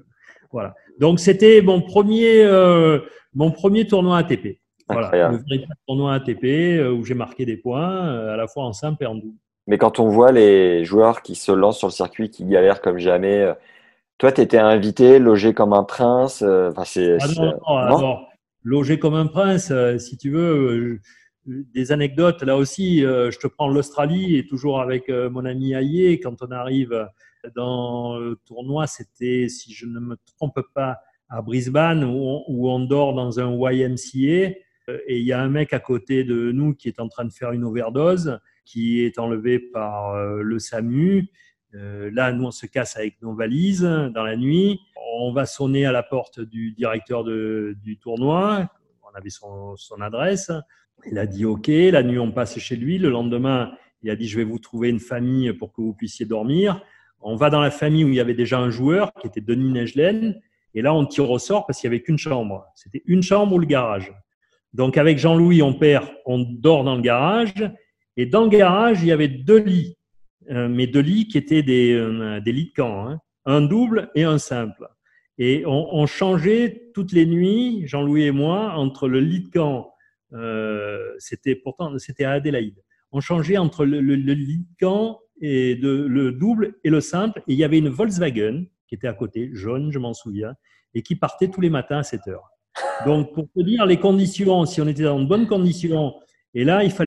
Voilà. Donc c'était mon premier, euh, mon premier tournoi ATP. Voilà, le véritable tournoi ATP euh, où j'ai marqué des points euh, à la fois en simple et en double. Mais quand on voit les joueurs qui se lancent sur le circuit, qui galèrent comme jamais, toi, tu étais invité, logé comme un prince. Euh, enfin, c'est, ah non, non, logé comme un prince, euh, si tu veux. Euh, des anecdotes, là aussi, je te prends l'Australie et toujours avec mon ami Aïe, quand on arrive dans le tournoi, c'était, si je ne me trompe pas, à Brisbane, où on, dort dans un YMCA. Et il y a un mec à côté de nous qui est en train de faire une overdose, qui est enlevé par le SAMU. Euh, là, nous, on se casse avec nos valises dans la nuit. On va sonner à la porte du directeur du tournoi. On avait son, adresse. Il a dit OK. La nuit, on passe chez lui. Le lendemain, il a dit Je vais vous trouver une famille pour que vous puissiez dormir. On va dans la famille où il y avait déjà un joueur qui était Denis Negelen. Et là, on tire au sort parce qu'il n'y avait qu'une chambre. C'était une chambre ou le garage. Donc, avec Jean-Louis, on perd, on dort dans le garage. Et dans le garage, il y avait deux lits. Euh, mais deux lits qui étaient des, euh, des lits de camp, hein. un double et un simple. Et on, changeait toutes les nuits, Jean-Louis et moi, entre le lit de camp, euh, c'était pourtant c'était à Adélaïde. On changeait entre le, lit de camp et le double et le simple. Et il y avait une Volkswagen qui était à côté, jaune, je m'en souviens, et qui partait tous les matins à 7 heures. Donc, pour te dire les conditions, si on était dans de bonnes conditions, et là, il fallait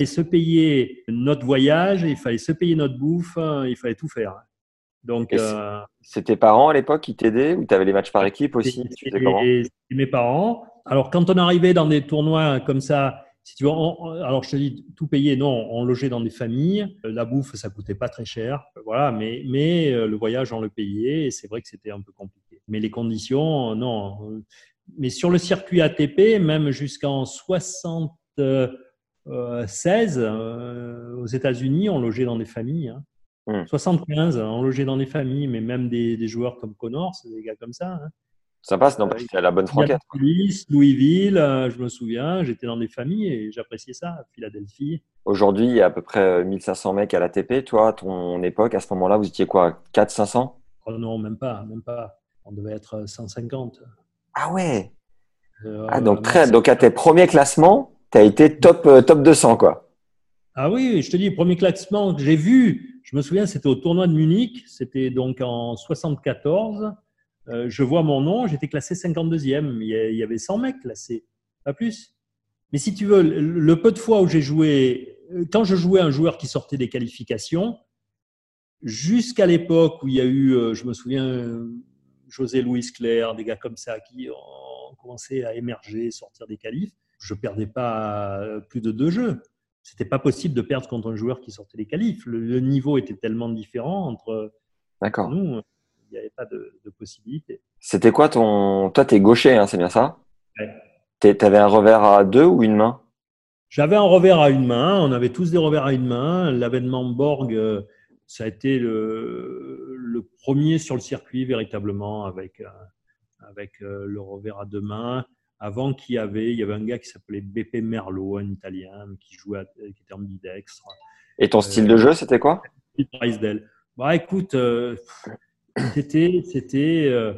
Et se payer notre voyage, il fallait se payer notre bouffe, hein, il fallait tout faire. Donc, euh, C'est tes parents à l'époque qui t'aidaient ou tu avais les matchs par équipe aussi et mes parents. Alors, quand on arrivait dans des tournois comme ça, si tu veux, on- alors je te dis tout payer, non, on logeait dans des familles. Euh, La bouffe, ça coûtait pas très cher, voilà. Mais, mais euh, le voyage, on le payait et c'est vrai que c'était un peu compliqué. Mais les conditions, non. Euh, Mais sur le circuit ATP, même jusqu'en 76, euh, aux États-Unis, on logeait dans des familles. hein. Hmm. 75, on logeait dans des familles, mais même des, des joueurs comme Connors, des gars comme ça. hein. Sympa, c'est non, parce que c'est à la bonne franquette. Louisville, euh, je me souviens, j'étais dans des familles et j'appréciais ça, Philadelphie. Aujourd'hui, il y a à peu près euh, 1500 mecs à l'ATP. Toi, à ton époque, à ce moment-là, vous étiez quoi 400-500 Oh non, même pas, même pas. On devait être 150. Ah ouais Euh, ah, donc, euh, très, donc à tes premiers classements, tu as été top, euh, top 200, quoi. Ah oui, je te dis, premier classement que j'ai vu, je me souviens, c'était au tournoi de Munich, c'était donc en 74. Euh, je vois mon nom, j'étais classé 52e. Il y avait 100 mecs classés, pas plus. Mais si tu veux, le peu de fois où j'ai joué, euh, quand je jouais un joueur qui sortait des qualifications, jusqu'à l'époque où il y a eu, je me souviens, José Luis Claire, des gars comme ça qui ont commencé à émerger, sortir des qualifs, je perdais pas euh, plus de deux jeux. C'était pas possible de perdre contre un joueur qui sortait des qualifs. Le, le niveau était tellement différent entre nous, il n'y avait pas de, de possibilité. C'était quoi ton. Toi, t'es gaucher, hein, c'est bien ça? Ouais. T'es- T'avais un revers à deux ou une main? J'avais un revers à une main, on avait tous des revers à une main. L'avènement Borg, euh, ça a été le, le premier sur le circuit véritablement avec, euh, avec euh, le revers à deux mains. Avant qu'il y avait, il y avait un gars qui s'appelait Beppe Merlot, un Italien, qui jouait, à- qui était ambidextre. Et ton style de jeu, c'était quoi? Bah écoute, euh, c'était c'était euh,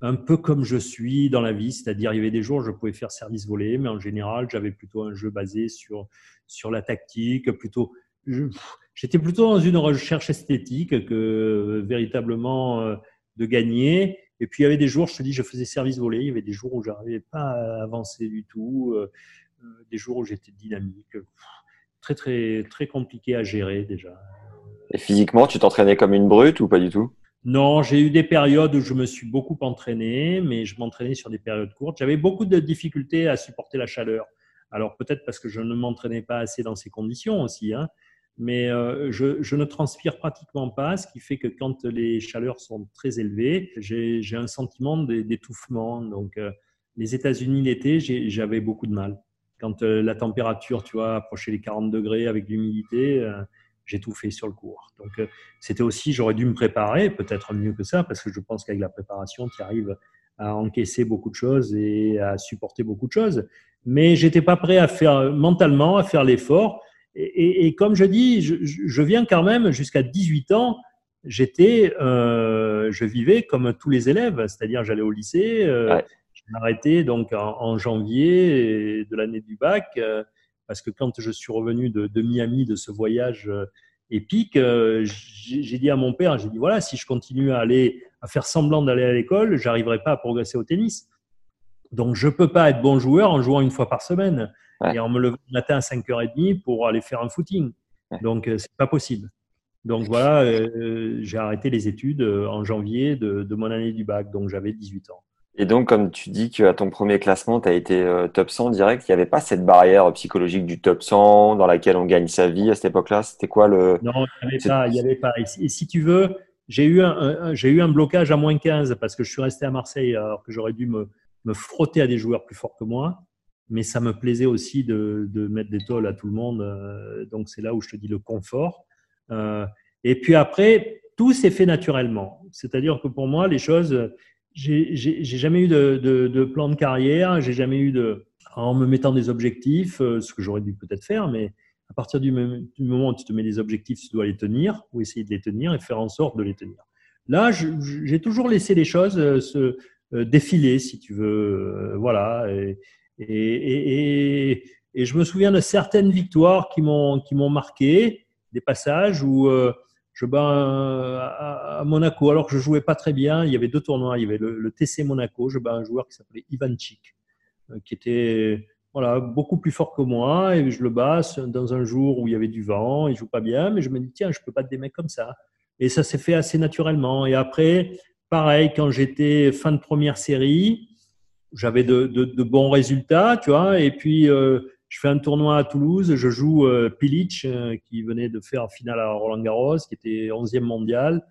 un peu comme je suis dans la vie, c'est-à-dire il y avait des jours où je pouvais faire service volé, mais en général j'avais plutôt un jeu basé sur sur la tactique, plutôt. J'étais plutôt dans une recherche esthétique que euh, véritablement euh, de gagner. Et puis il y avait des jours, je te dis, je faisais service volé. Il y avait des jours où j'arrivais pas à avancer du tout, euh, euh, des jours où j'étais dynamique, Pff, très très très compliqué à gérer déjà. Et physiquement, tu t'entraînais comme une brute ou pas du tout? Non, j'ai eu des périodes où je me suis beaucoup entraîné, mais je m'entraînais sur des périodes courtes. J'avais beaucoup de difficultés à supporter la chaleur. Alors peut-être parce que je ne m'entraînais pas assez dans ces conditions aussi, hein. Mais euh, je, ne transpire pratiquement pas, ce qui fait que quand les chaleurs sont très élevées, j'ai un sentiment d'é- d'étouffement. Donc euh, les États-Unis l'été, j'avais beaucoup de mal. Quand euh, la température, tu vois, approchait les 40 degrés avec l'humidité, j'étouffais sur le cours. Donc c'était aussi, j'aurais dû me préparer, peut-être mieux que ça, parce que je pense qu'avec la préparation, tu arrives à encaisser beaucoup de choses et à supporter beaucoup de choses. Mais j'étais pas prêt à faire mentalement, à faire l'effort. Et, comme je dis, je, je- je viens quand même jusqu'à 18 ans. J'étais, euh, je vivais comme tous les élèves, c'est-à-dire j'allais au lycée. Euh, Ouais. J'ai arrêté donc en, en janvier de l'année du bac, euh, parce que quand je suis revenu de, de Miami de ce voyage euh, épique, j'ai j'ai dit à mon père, j'ai dit voilà, si je continue à aller à faire semblant d'aller à l'école, j'arriverai pas à progresser au tennis. Donc je peux pas être bon joueur en jouant une fois par semaine Ouais. et en me levant le matin à 5h30 pour aller faire un footing. Ouais. Donc euh, c'est pas possible. Donc voilà, euh, j'ai arrêté les études euh, en janvier de, de mon année du bac, donc j'avais 18 ans. Et donc, comme tu dis qu'à ton premier classement, tu as été euh, top 100 direct, il n'y avait pas cette barrière psychologique du top 100 dans laquelle on gagne sa vie à cette époque-là? C'était quoi le. Non, il n'y avait pas. Il y avait pas. Et si, et si tu veux, j'ai eu un, un- j'ai eu un blocage à moins 15 parce que je suis resté à Marseille alors que j'aurais dû me, me frotter à des joueurs plus forts que moi. Mais ça me plaisait aussi de, mettre des tolls à tout le monde. euh, Donc c'est là où je te dis le confort. Euh, et puis après, tout s'est fait naturellement. C'est-à-dire que pour moi, les choses, j'ai jamais eu de, plan de carrière, j'ai jamais eu de, en me mettant des objectifs, euh, ce que j'aurais dû peut-être faire, mais à partir du, du, moment où tu te mets des objectifs, tu dois les tenir ou essayer de les tenir et faire en sorte de les tenir. Là, j'ai toujours laissé les choses se défiler, si tu veux, voilà. Et, et, et, et, je me souviens de certaines victoires qui m'ont qui m'ont marqué, des passages où je bats à, Monaco alors que je jouais pas très bien. Il y avait deux tournois. Il y avait le, TC Monaco. Je bats un joueur qui s'appelait Ivan Chik, euh, qui était voilà beaucoup plus fort que moi et je le bats dans un jour où il y avait du vent. Il joue pas bien, mais je me dis tiens, je peux pas des mecs comme ça. Et ça s'est fait assez naturellement. Et après, pareil, quand j'étais fin de première série, j'avais de, de, bons résultats, tu vois. Et puis euh, je fais un tournoi à Toulouse, je joue euh, Pilic, euh, qui venait de faire finale à Roland Garros, qui était 11e mondial,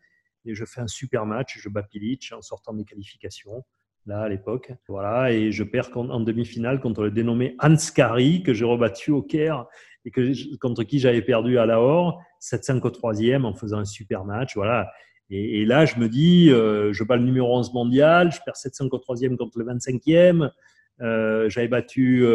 et je fais un super match, je bats Pilic en sortant des qualifications, là à l'époque. Voilà, et je perds en demi-finale contre le dénommé Hans Kari, que j'ai rebattu au Caire, et que, contre qui j'avais perdu à Lahore, 7-5 au troisième en faisant un super match. Voilà. Et, là, je me dis, euh, je bats le numéro 11 mondial, je perds 7-5 au troisième contre le 25e. Euh, j'avais battu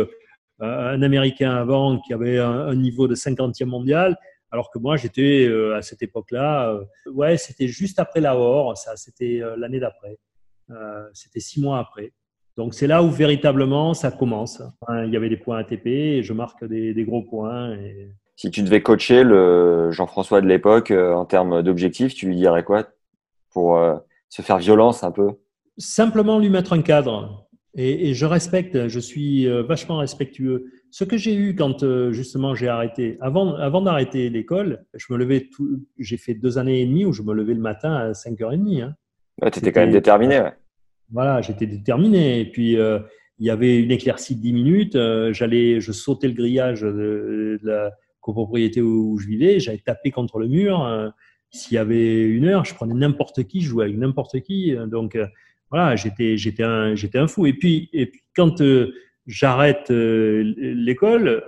un Américain avant qui avait un, niveau de 50e mondial, alors que moi j'étais euh, à cette époque-là, euh, ouais, c'était juste après Lahore, ça, c'était euh, l'année d'après, c'était six mois après. Donc c'est là où véritablement ça commence. il y avait des points ATP et je marque des, des gros points. Et... Si tu devais coacher le Jean-François de l'époque en termes d'objectifs, tu lui dirais quoi pour se faire violence un peu? Simplement lui mettre un cadre. Et, je respecte, je suis euh, vachement respectueux. Ce que j'ai eu quand euh, justement j'ai arrêté, avant, avant d'arrêter l'école, je me levais j'ai fait deux années et demie où je me levais le matin à 5h30. Hein. Ouais, tu étais quand même déterminé. Ouais. Voilà, j'étais déterminé. Et puis, euh, il y avait une éclaircie de 10 minutes. j'allais, je sautais le grillage de, la copropriété où, je vivais. J'allais taper contre le mur. S'il y avait une heure, je prenais n'importe qui, je jouais avec n'importe qui. Donc, voilà, j'étais, j'étais un, j'étais un fou. Et puis, et puis quand euh, j'arrête euh, l'école, euh,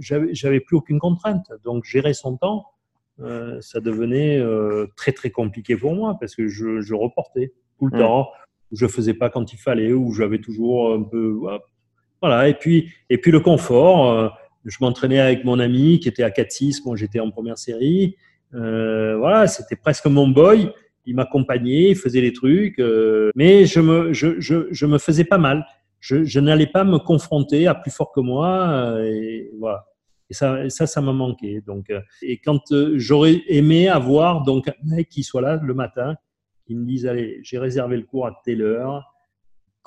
j'avais, j'avais plus aucune contrainte. Donc, gérer son temps, ça devenait très, très compliqué pour moi parce que je, je reportais tout le mmh. temps. Je faisais pas quand il fallait ou j'avais toujours un peu, voilà. Et puis, et puis le confort. Je m'entraînais avec mon ami qui était à 4-6, moi j'étais en première série. voilà, c'était presque mon boy il m'accompagnait, il faisait les trucs, euh, mais je me, je, je, je, me faisais pas mal. Je, je n'allais pas me confronter à plus fort que moi, euh, et voilà. Et ça, ça, ça m'a manqué. Donc, euh, et quand j'aurais aimé avoir donc un mec qui soit là le matin, qui me dise allez, j'ai réservé le cours à telle heure.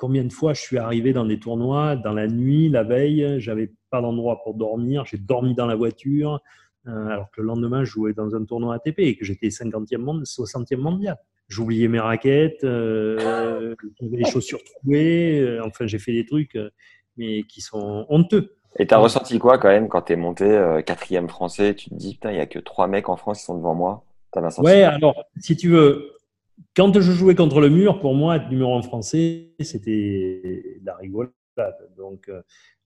Combien de fois je suis arrivé dans des tournois dans la nuit, la veille, j'avais pas d'endroit pour dormir, j'ai dormi dans la voiture. Euh, alors que le lendemain, je jouais dans un tournoi ATP et que j'étais 50e monde, 60e mondial. J'oubliais mes raquettes, euh, j'avais les chaussures trouées, euh, enfin j'ai fait des trucs mais qui sont honteux. Et tu as ressenti quoi quand même quand tu es monté quatrième français Tu te dis, putain, il n'y a que trois mecs en France qui sont devant moi? Ouais, alors, si tu veux, quand je jouais contre le mur, pour moi, être numéro un français, c'était la rigolade. Donc,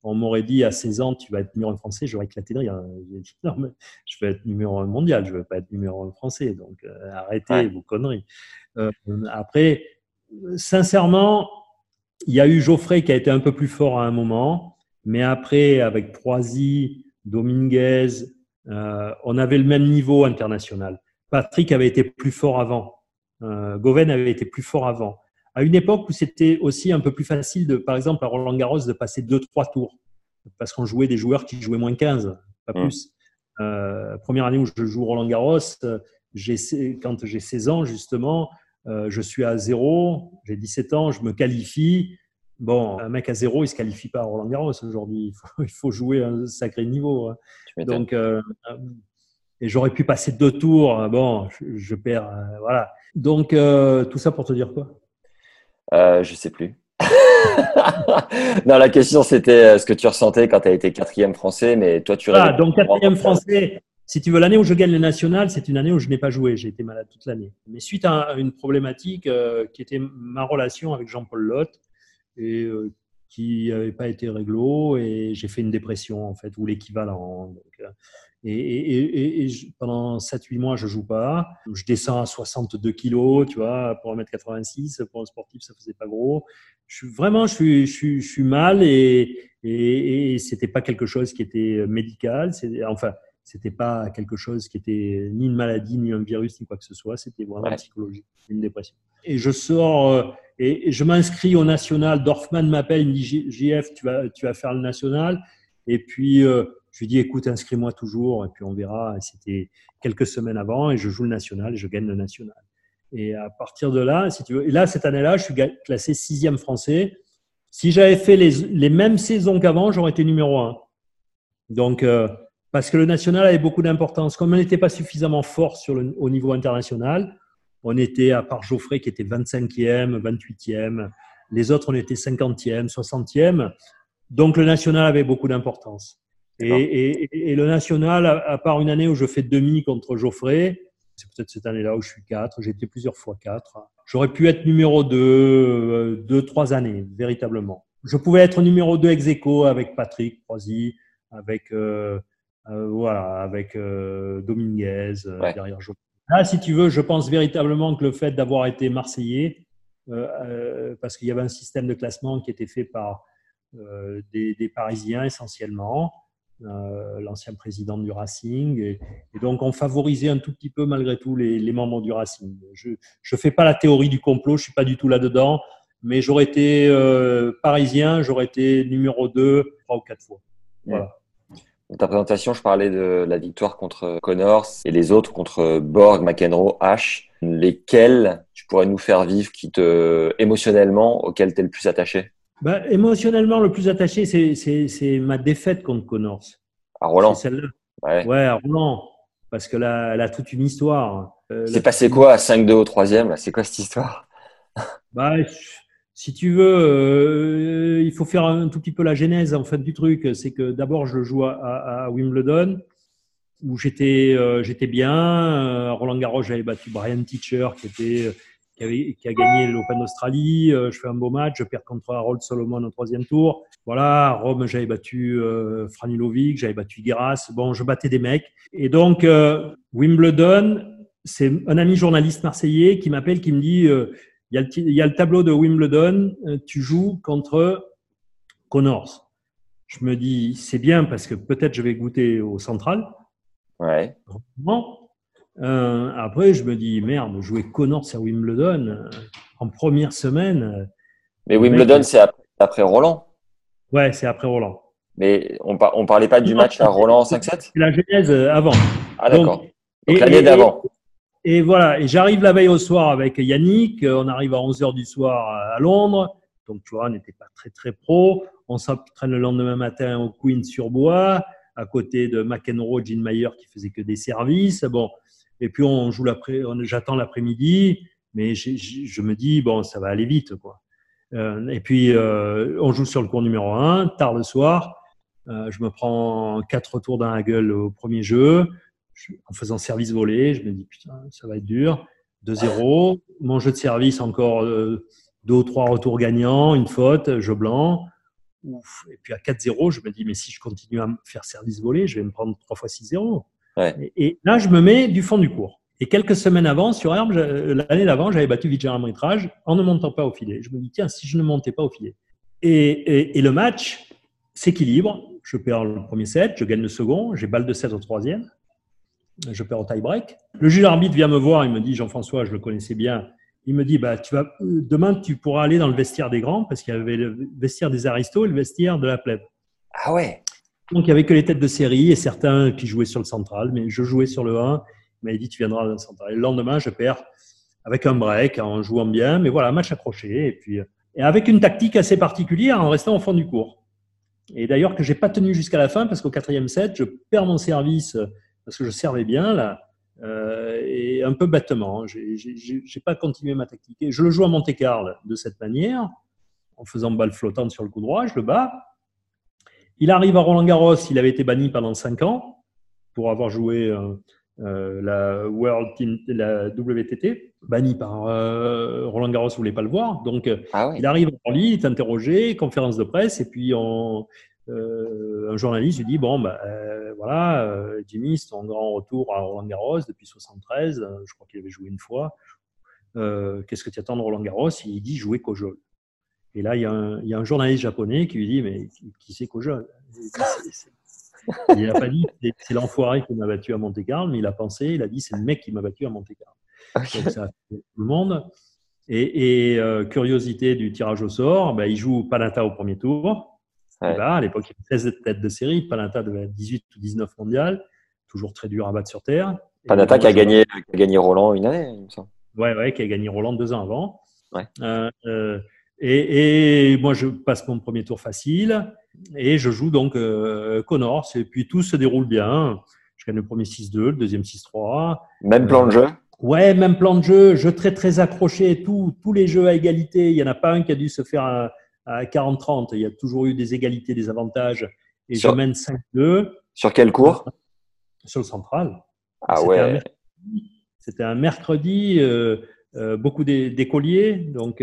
on m'aurait dit à 16 ans, tu vas être numéro 1 français, j'aurais éclaté de rire. <laughs> Dit, non, mais je vais être numéro 1 mondial, je ne veux pas être numéro 1 français. Donc, euh, arrêtez vos conneries. Euh, après, sincèrement, il y a eu Geoffrey qui a été un peu plus fort à un moment, mais après, avec Troisi, Dominguez, euh, on avait le même niveau international. Patrick avait été plus fort avant. Goven avait été plus fort avant à une époque où c'était aussi un peu plus facile, de, par exemple, à Roland Garros, de passer deux, trois tours, parce qu'on jouait des joueurs qui jouaient moins 15, pas mmh. plus. Euh, première année où je joue Roland Garros, euh, quand j'ai 16 ans, justement, euh, je suis à zéro, j'ai 17 ans, je me qualifie. Bon, un mec à zéro, il se qualifie pas à Roland Garros aujourd'hui. Il faut, jouer un sacré niveau. Hein. Donc, et j'aurais pu passer deux tours. Bon, je, je perds. voilà. Donc, tout ça pour te dire quoi? Euh, je sais plus. <laughs> non, la question c'était euh, ce que tu ressentais quand tu as été quatrième français, mais toi tu Ah, donc quatrième français. Si tu veux, l'année où je gagne le national, c'est une année où je n'ai pas joué. J'ai été malade toute l'année. Mais suite à une problématique euh, qui était ma relation avec Jean-Paul Lotte, et qui n'avait pas été réglo et j'ai fait une dépression en fait ou l'équivalent. Donc, et, et, et, et pendant 7-8 mois, je joue pas. Je descends à 62 kilos, tu vois, pour 1m86. Pour un sportif, ça faisait pas gros. Je suis vraiment, je suis, je suis, je suis mal et, et, et c'était pas quelque chose qui était médical. C'est, enfin, c'était pas quelque chose qui était ni une maladie, ni un virus, ni quoi que ce soit. C'était vraiment Ouais. psychologique, une dépression. Et je sors euh, et, je m'inscris au national. Dorfman m'appelle, il me dit JF, tu vas, tu vas faire le national. Et puis, euh, je lui dis écoute, inscris-moi toujours et puis on verra. C'était quelques semaines avant et je joue le national et je gagne le national. Et à partir de là, si tu veux, et là, cette année-là, je suis classé sixième français. Si j'avais fait les, les mêmes saisons qu'avant, j'aurais été numéro un. Donc, euh, parce que le national avait beaucoup d'importance. Comme on n'était pas suffisamment fort sur le, au niveau international, on était, à part Geoffrey qui était 25e, 28e, les autres, on était 50e, 60e. Donc, le national avait beaucoup d'importance. Et, le national, à, part une année où je fais demi contre Geoffrey, c'est peut-être cette année-là où je suis 4, j'ai été plusieurs fois 4. J'aurais pu être numéro 2, 2, 3 années, véritablement. Je pouvais être numéro 2 ex aequo avec Patrick Croisy, avec, euh, euh, voilà, avec euh, Dominguez, Ouais. derrière Geoffrey. Là, si tu veux, je pense véritablement que le fait d'avoir été Marseillais, parce qu'il y avait un système de classement qui était fait par des, des Parisiens essentiellement, euh, l'ancien président du Racing, et, et donc on favorisait un tout petit peu malgré tout les, les membres du Racing. Je ne fais pas la théorie du complot, je suis pas du tout là-dedans, mais j'aurais été euh, parisien, j'aurais été numéro 2 trois ou quatre fois. Voilà. Dans ta présentation, je parlais de la victoire contre Connors et les autres contre Borg, McEnroe, H. Lesquels tu pourrais nous faire vivre qui te, émotionnellement, auxquels tu es le plus attaché? Bah, émotionnellement, le plus attaché, c'est- ma défaite contre Connors. À Roland celle-là. Ouais. Ouais, à Roland, parce que là, elle a toute une histoire. Euh, C'est passé quoi à 5-2 au troisième là? C'est quoi cette histoire? <laughs> Bah, si tu veux, euh, il faut faire un tout petit peu la genèse en fait du truc. C'est que d'abord, je joue à, à- à Wimbledon où j'étais euh, j'étais bien. Euh, Roland Garros, j'avais battu Brian Teacher qui était qui, avait, qui a gagné l'Open d'Australie. Euh, je fais un beau match, je perds contre Harold Solomon au troisième tour. Voilà, à Rome, j'avais battu euh, Franilovic, j'avais battu Gueras. Bon, je battais des mecs. Et donc, euh, Wimbledon, c'est un ami journaliste marseillais qui m'appelle, qui me dit euh, il y, y a le tableau de Wimbledon, tu joues contre Connors. Je me dis, c'est bien parce que peut-être je vais goûter au central. Ouais. Bon. Euh, après, je me dis, merde, jouer Connors à Wimbledon euh, en première semaine, euh, Mais Wimbledon, c'est après, après Roland. ouais, c'est après Roland. Mais on, par- on parlait pas du match à Roland en 5-7 C'est la genèse euh, avant. Ah d'accord. Donc, Donc l'année d'avant. Et voilà, et j'arrive la veille au soir avec Yannick, on arrive à 11h du soir à Londres, donc tu vois, on n'était pas très très pro. On s'entraîne le lendemain matin au Queen sur Bois, à côté de McEnroe, Gene Mayer qui faisait que des services. Bon, et puis on joue l'après, j'attends l'après-midi, mais j'ai- j'ai- je me dis bon, ça va aller vite quoi. Euh, et puis euh, on joue sur le cours numéro 1, tard le soir. Euh, je me prends quatre tours dans la gueule au premier jeu je- en faisant service volé, je me dis putain, ça va être dur. 2-0. Mon jeu de service, encore euh, deux ou trois retours gagnants, une faute, jeu blanc. Ouf. Et puis à 4-0, je me dis, mais si je continue à faire service volé, je vais me prendre 3 fois 6-0. Ouais. Et, là, je me mets du fond du cours. Et quelques semaines avant, sur herbe, j'a- l'année d'avant, j'avais battu Vijay Mitrage en ne montant pas au filet. Je me dis, tiens, si je ne montais pas au filet. Et, et- et le match s'équilibre. Je perds le premier set, je gagne le second, j'ai balle de 7 au troisième je perds au tie-break. Le juge arbitre vient me voir, il me dit, Jean-François, je le connaissais bien, il me dit, bah, tu vas, euh, demain, tu pourras aller dans le vestiaire des grands, parce qu'il y avait le vestiaire des aristos et le vestiaire de la plèbe. Ah ouais. Donc, il n'y avait que les têtes de série et certains qui jouaient sur le central, mais je jouais sur le 1. Il m'avait dit, tu viendras dans le central. Et le lendemain, je perds avec un break, en jouant bien, mais voilà, match accroché. Et puis, euh, et avec une tactique assez particulière en restant au fond du cours. Et d'ailleurs, que j'ai pas tenu jusqu'à la fin, parce qu'au quatrième set, je perds mon service, euh, parce que je servais bien, là, euh, et un peu bêtement. J'ai pas continué ma tactique. Et je le joue à Monte-Carlo de cette manière, en faisant balle flottante sur le coup droit, je le bats. Il arrive à Roland Garros, il avait été banni pendant 5 ans pour avoir joué euh, euh, la World Team, la WTT, banni par euh, Roland Garros, voulait pas le voir. Donc, Ah ouais. il arrive en ligne, il est interrogé, conférence de presse, et puis on, euh, un journaliste lui dit bon, bah, euh, voilà, euh, Jimmy, c'est ton grand retour à Roland Garros depuis 73. euh, je crois qu'il avait joué une fois. Euh, Qu'est-ce que tu attends de Roland Garros? Il dit jouer Kojol. Et là, il y, a un, il y a un journaliste japonais qui lui dit mais qui, c'est Kojol? Il n'a pas dit c'est- l'enfoiré qui m'a battu à Monte-Carlo, mais il a pensé, il a dit c'est le mec qui m'a battu à Monte-Carlo. Donc ça a fait tout le monde. Et, et, euh, curiosité du tirage au sort, ben, il joue Palanta au premier tour. Ouais. Et là, à l'époque, il y avait 16 têtes de série. Palanta devait être 18 ou 19 mondial. Toujours très dur à battre sur terre. Panata qui a gagné, qui a gagné Roland une année, il me semble. Ouais, ouais, qui a gagné Roland deux ans avant. Ouais. Euh, euh, et, et moi, je passe mon premier tour facile et je joue donc euh, Connors. Et puis tout se déroule bien. Je gagne le premier 6-2, le deuxième 6-3. Même plan de jeu? Ouais, même plan de jeu, jeu très très accroché, tout, tous les jeux à égalité. Il n'y en a pas un qui a dû se faire à, à 40-30. Il y a toujours eu des égalités, des avantages. Et Sur- je mène 5-2 Sur quel cours? Sur le central. Ah ouais. mercredi. C'était un mercredi, euh, euh, beaucoup d'é- d'écoliers. Donc,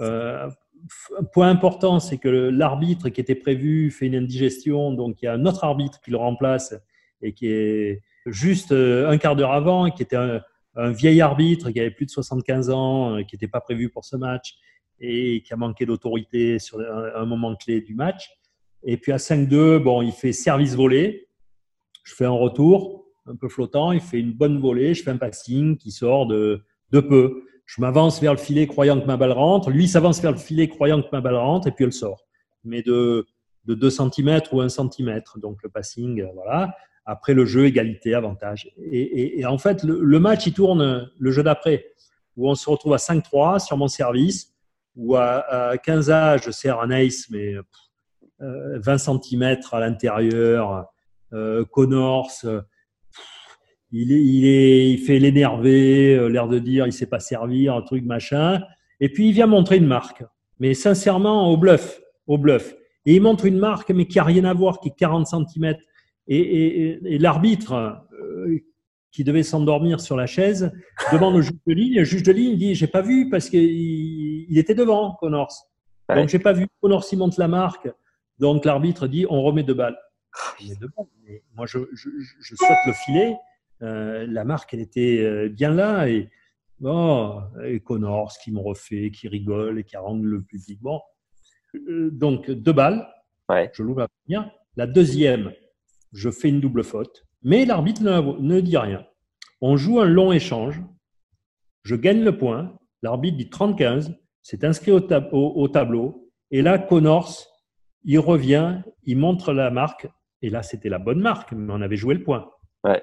euh, point important, c'est que l'arbitre qui était prévu fait une indigestion. Donc, il y a un autre arbitre qui le remplace et qui est juste euh, un quart d'heure avant, qui était un, vieil arbitre qui avait plus de 75 ans, euh, qui n'était pas prévu pour ce match et qui a manqué d'autorité sur un, moment clé du match. Et puis à 5-2, bon, il fait service volé. Je fais un retour un peu flottant, il fait une bonne volée, je fais un passing qui sort de peu. Je m'avance vers le filet croyant que ma balle rentre, lui s'avance vers le filet croyant que ma balle rentre et puis elle sort. Mais de, de 2 cm ou 1 cm, donc le passing, euh, voilà. Après le jeu, égalité, avantage. Et, en fait, le, match, il tourne le jeu d'après, où on se retrouve à 5-3 sur mon service, où à, à 15 âges, je sers un ace, mais pff, euh, 20 cm à l'intérieur, euh, Connors, euh, il, est, il, est, il fait l'énervé, euh, l'air de dire il sait pas servir, un truc machin. Et puis il vient montrer une marque, mais sincèrement au bluff, au bluff. Et il montre une marque, mais qui a rien à voir, qui est 40 cm. Et, et, et- l'arbitre, euh, qui devait s'endormir sur la chaise, demande au juge de ligne. Le juge de ligne dit j'ai pas vu parce qu'il il était devant Connors. Ouais. Donc j'ai pas vu. Connors il monte la marque. Donc l'arbitre dit on remet deux balles. On remet deux balles. Mais moi je, je, je saute le filet. Euh, la marque elle était euh, bien là et bon et Connors qui me refait, qui rigole et qui harangue le public. Bon Euh, donc deux balles. Ouais. Je l'ouvre la première. La deuxième, je fais une double faute, mais l'arbitre ne, ne dit rien. On joue un long échange. Je gagne le point. L'arbitre dit 30-15. C'est inscrit au, tab- au- au tableau. Et là, Connors, il revient, il montre la marque. Et là, c'était la bonne marque, mais on avait joué le point. Ouais.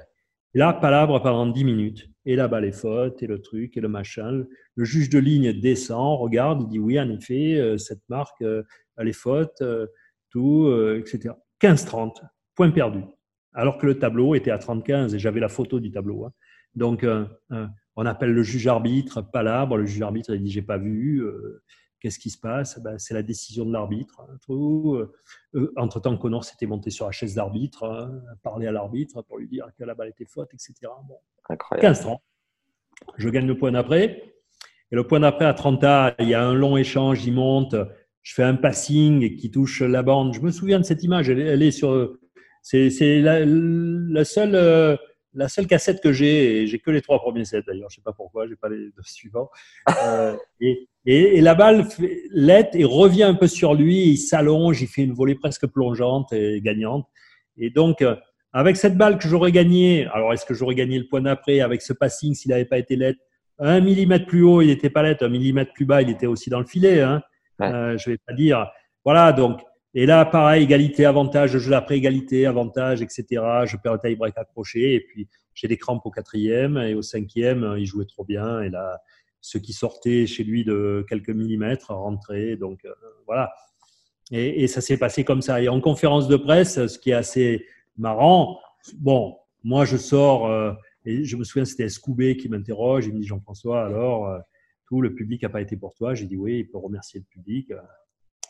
Là, palabre pendant 10 minutes. Et là-bas, les fautes, et le truc, et le machin. Le juge de ligne descend, regarde, il dit oui, en effet, euh, cette marque, euh, elle est faute, euh, tout, euh, etc. 15-30, point perdu. Alors que le tableau était à 35 et j'avais la photo du tableau. hein. Donc, euh, euh, on appelle le juge arbitre, palabre. Le juge arbitre, il dit J'ai pas vu. Euh, Qu'est-ce qui se passe? Ben, C'est la décision de l'arbitre. hein, tout. Euh, Entre-temps, Connor s'était monté sur la chaise d'arbitre, hein, parler à l'arbitre pour lui dire que la balle était faute, etc. Bon. Incroyable. 15-30. Je gagne le point d'après. Et le point d'après, à 30 A, il y a un long échange, il monte. Je fais un passing qui touche la bande. Je me souviens de cette image. Elle, est- sur. C'est c'est la, la seule. La seule cassette que j'ai, et j'ai que les trois premiers sets d'ailleurs, je sais pas pourquoi, j'ai pas les deux suivants. Euh, et, et, et la balle l'aide et revient un peu sur lui, il s'allonge, il fait une volée presque plongeante et gagnante. Et donc, euh, avec cette balle que j'aurais gagnée, alors est-ce que j'aurais gagné le point d'après avec ce passing s'il n'avait pas été LED Un millimètre plus haut, il n'était pas LED, un millimètre plus bas, il était aussi dans le filet. Hein. Ouais. Euh, je vais pas dire. Voilà, donc. Et là, pareil, égalité, avantage, je joue après égalité, avantage, etc. Je perds le tie-break accroché et puis j'ai des crampes au quatrième et au cinquième, il jouait trop bien. Et là, ce qui sortait chez lui de quelques millimètres rentrait. Donc euh, voilà. Et, ça s'est passé comme ça. Et en conférence de presse, ce qui est assez marrant, bon, moi je sors, euh, et je me souviens, c'était Scoubé qui m'interroge, il me dit Jean-François, alors, euh, tout le public n'a pas été pour toi? J'ai dit oui, il peut remercier le public.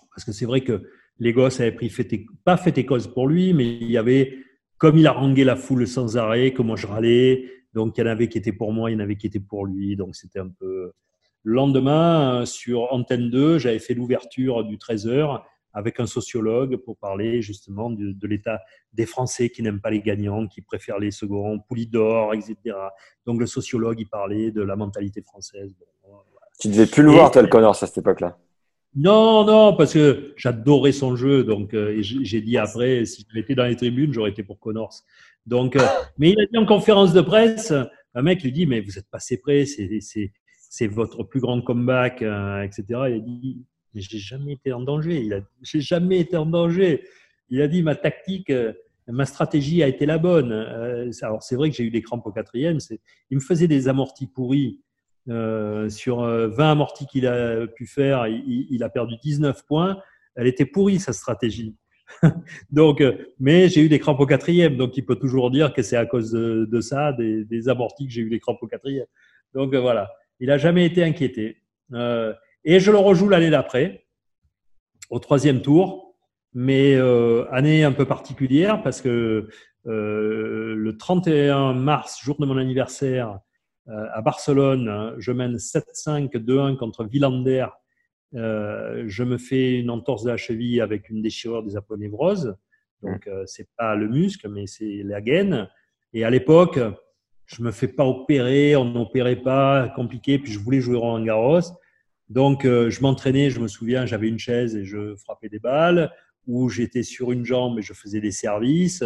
parce que c'est vrai que les gosses avaient pris et- pas fait et cause pour lui, mais il y avait comme il haranguait la foule sans arrêt, que moi je râlais. Donc il y en avait qui étaient pour moi, il y en avait qui étaient pour lui. Donc c'était un peu. Le lendemain, sur Antenne 2, j'avais fait l'ouverture du 13h avec un sociologue pour parler justement de, de l'état des Français qui n'aiment pas les gagnants, qui préfèrent les seconds, Poulidor, etc. Donc le sociologue, il parlait de la mentalité française. Bon, Tu devais plus le voir, toi, le Connors, à cette époque-là. Non, non, parce que j'adorais son jeu. Donc, euh, j'ai dit après, si je m'étais dans les tribunes, j'aurais été pour Connors. Donc, euh, mais il a dit en conférence de presse, un mec lui dit, mais vous êtes passé près, c'est votre plus grand comeback, euh, etc. Il a dit, mais j'ai jamais été en danger. Il a, j'ai jamais été en danger. Il a dit, ma tactique, ma stratégie a été la bonne. alors, c'est vrai que j'ai eu des crampes au quatrième. Il me faisait des amortis pourris euh, sur 20 euh, amortis qu'il a pu faire, il, a perdu 19 points. Elle était pourrie, sa stratégie. <laughs> donc, euh, mais j'ai eu des crampes au quatrième, donc il peut toujours dire que c'est à cause de, ça, des, amortis, que j'ai eu des crampes au quatrième. Donc voilà, il n'a jamais été inquiété. et je le rejoue l'année d'après, au troisième tour, mais année un peu particulière parce que le 31 mars, jour de mon anniversaire, à Barcelone, je mène 7-5, 2-1 contre Villander. Euh, je me fais une entorse de la cheville avec une déchirure des aponevroses. Donc, euh, c'est pas le muscle, mais c'est la gaine. Et à l'époque, je me fais pas opérer, on n'opérait pas, compliqué. Puis je voulais jouer Roland Garros. Donc, je m'entraînais, je me souviens, j'avais une chaise et je frappais des balles, ou j'étais sur une jambe et je faisais des services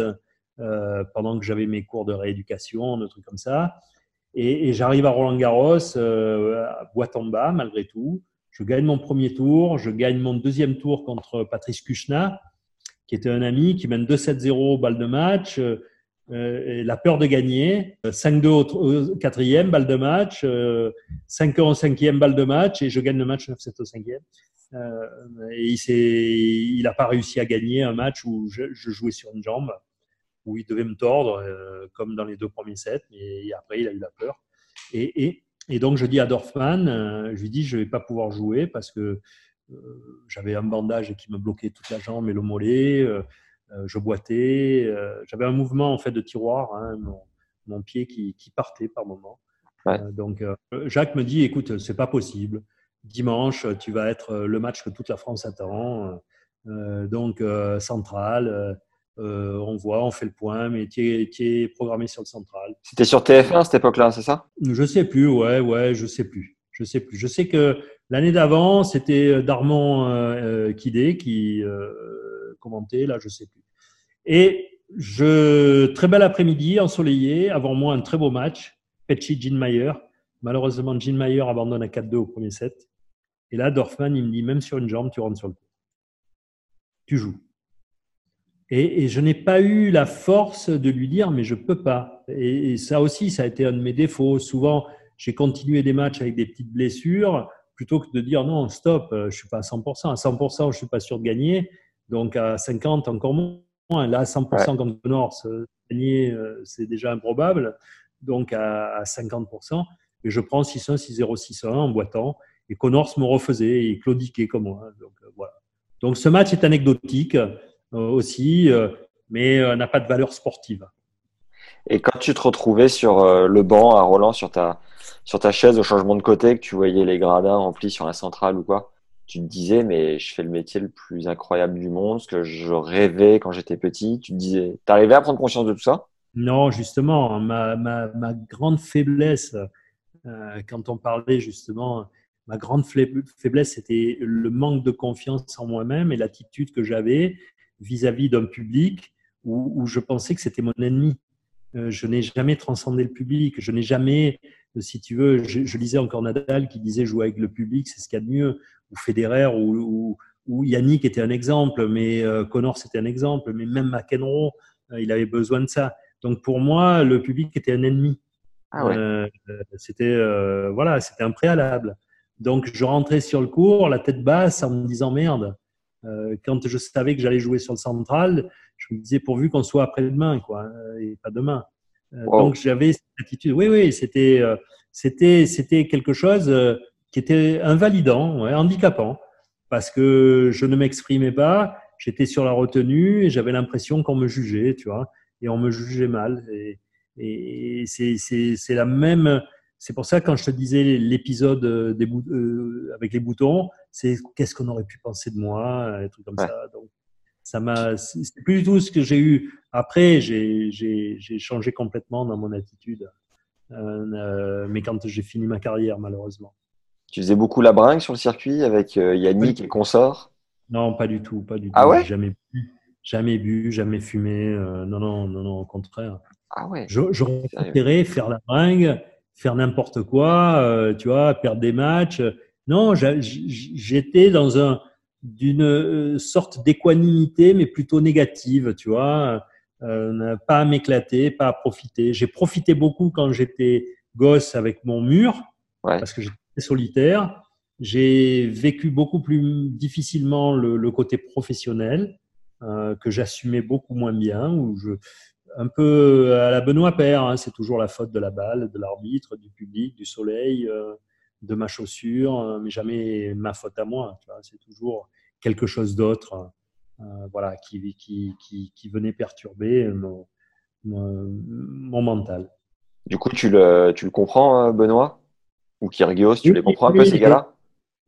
pendant que j'avais mes cours de rééducation, des trucs comme ça. Et, j'arrive à Roland Garros, euh, boîte en bas, malgré tout. Je gagne mon premier tour, je gagne mon deuxième tour contre Patrice Kuchna, qui était un ami, qui mène 2-7-0 balle de match. Euh, euh, la peur de gagner, 5-2 au, quatrième, balle de match, 5-1 au cinquième, balle de match, et je gagne le match 9-7 au cinquième. Euh, et il n'a pas réussi à gagner un match où je jouais sur une jambe où il devait me tordre, euh, comme dans les deux premiers sets, mais après, il a eu la peur. Et, et, et donc, je dis à Dorfman, euh, je lui dis, je ne vais pas pouvoir jouer parce que euh, j'avais un bandage qui me bloquait toute la jambe et le mollet, je boitais, j'avais un mouvement en fait de tiroir, hein, mon, mon, pied qui, qui, partait par moment. donc, Jacques me dit, écoute, c'est pas possible. Dimanche, tu vas être le match que toute la France attend. donc, central euh, on voit, on fait le point, mais tu es, programmé sur le central. C'était sur TF1 à cette époque-là, c'est ça? Je sais plus, ouais, ouais, je sais plus. Je sais plus. Je sais que l'année d'avant, c'était euh, Darmon euh, Kidé qui commentait, là, je sais plus. Et je, très bel après-midi, ensoleillé, avant moi, un très beau match. Petchi, Jean Mayer. Malheureusement, Jean Mayer abandonne à 4-2 au premier set. Et là, Dorfman, il me dit, même sur une jambe, tu rentres sur le coup. Tu joues. Et, je n'ai pas eu la force de lui dire, mais je peux pas. Et, ça aussi, ça a été un de mes défauts. Souvent, j'ai continué des matchs avec des petites blessures, plutôt que de dire non, stop, je suis pas à 100%. À 100%, je suis pas sûr de gagner. Donc à 50, encore moins. Là, à 100% contre North, gagner, euh, c'est déjà improbable. Donc à, 50%. Et je prends 6-1, 6-0, 6-1 en boitant. Et Connors me refaisait et claudiquait comme moi. Donc euh, voilà. Donc ce match est anecdotique. Euh, aussi, euh, mais euh, n'a pas de valeur sportive. Et quand tu te retrouvais sur le banc à Roland, sur ta, sur ta chaise au changement de côté, que tu voyais les gradins remplis sur la centrale ou quoi, tu te disais, mais je fais le métier le plus incroyable du monde, ce que je rêvais quand j'étais petit. Tu te disais, t'arrivais à prendre conscience de tout ça? Non, justement, ma, ma, ma grande faiblesse, quand on parlait justement, ma grande faiblesse, c'était le manque de confiance en moi-même et l'attitude que j'avais vis-à-vis d'un public où, je pensais que c'était mon ennemi. Euh, je n'ai jamais transcendé le public. Je n'ai jamais, euh, si tu veux, je, lisais encore Nadal qui disait jouer avec le public, c'est ce qu'il y a de mieux. Ou Federer, ou, ou, Yannick était un exemple, mais euh, Connor c'était un exemple, mais même McEnroe, il avait besoin de ça. Donc pour moi, le public était un ennemi. Ah ouais. c'était voilà, c'était un préalable. Donc je rentrais sur le cours, la tête basse, en me disant merde. Euh, quand je savais que j'allais jouer sur le central, je me disais pourvu qu'on soit après-demain, quoi, euh, et pas demain. Euh, donc j'avais cette attitude. Oui, oui, c'était, c'était, c'était quelque chose qui était invalidant, handicapant, parce que je ne m'exprimais pas, j'étais sur la retenue et j'avais l'impression qu'on me jugeait, tu vois. et on me jugeait mal. Et, et c'est la même. C'est pour ça quand je te disais l'épisode des euh, avec les boutons, c'est qu'est-ce qu'on aurait pu penser de moi, des trucs comme ça. Donc ça m'a. C'est plus du tout ce que j'ai eu. Après, j'ai changé complètement dans mon attitude. Euh, mais quand j'ai fini ma carrière, malheureusement. Tu faisais beaucoup la bringue sur le circuit avec Yannick et consort? Non, pas du tout, pas du ah tout. Ouais? Jamais bu, jamais bu, jamais fumé. non, non, non, non, au contraire. Ah ouais. J'aurais préféré faire la bringue, faire n'importe quoi, euh, tu vois, perdre des matchs. Non, j'étais dans un d'une euh, sorte d'équanimité, mais plutôt négative, tu vois. Euh, pas à m'éclater, pas à profiter. J'ai profité beaucoup quand j'étais gosse avec mon mur, parce que j'étais solitaire. J'ai vécu beaucoup plus difficilement le, le côté professionnel, euh, que j'assumais beaucoup moins bien, où je, un peu à la Benoît Père. Hein, c'est toujours la faute de la balle, de l'arbitre, du public, du soleil, euh, de ma chaussure, euh, mais jamais ma faute à moi. C'est toujours quelque chose d'autre euh, voilà, qui, qui, qui, qui, venait perturber mon, mon, mental. Du coup, tu le, tu le comprends, Benoît? Ou Kyrgios, tu les comprends un peu, ces gars-là?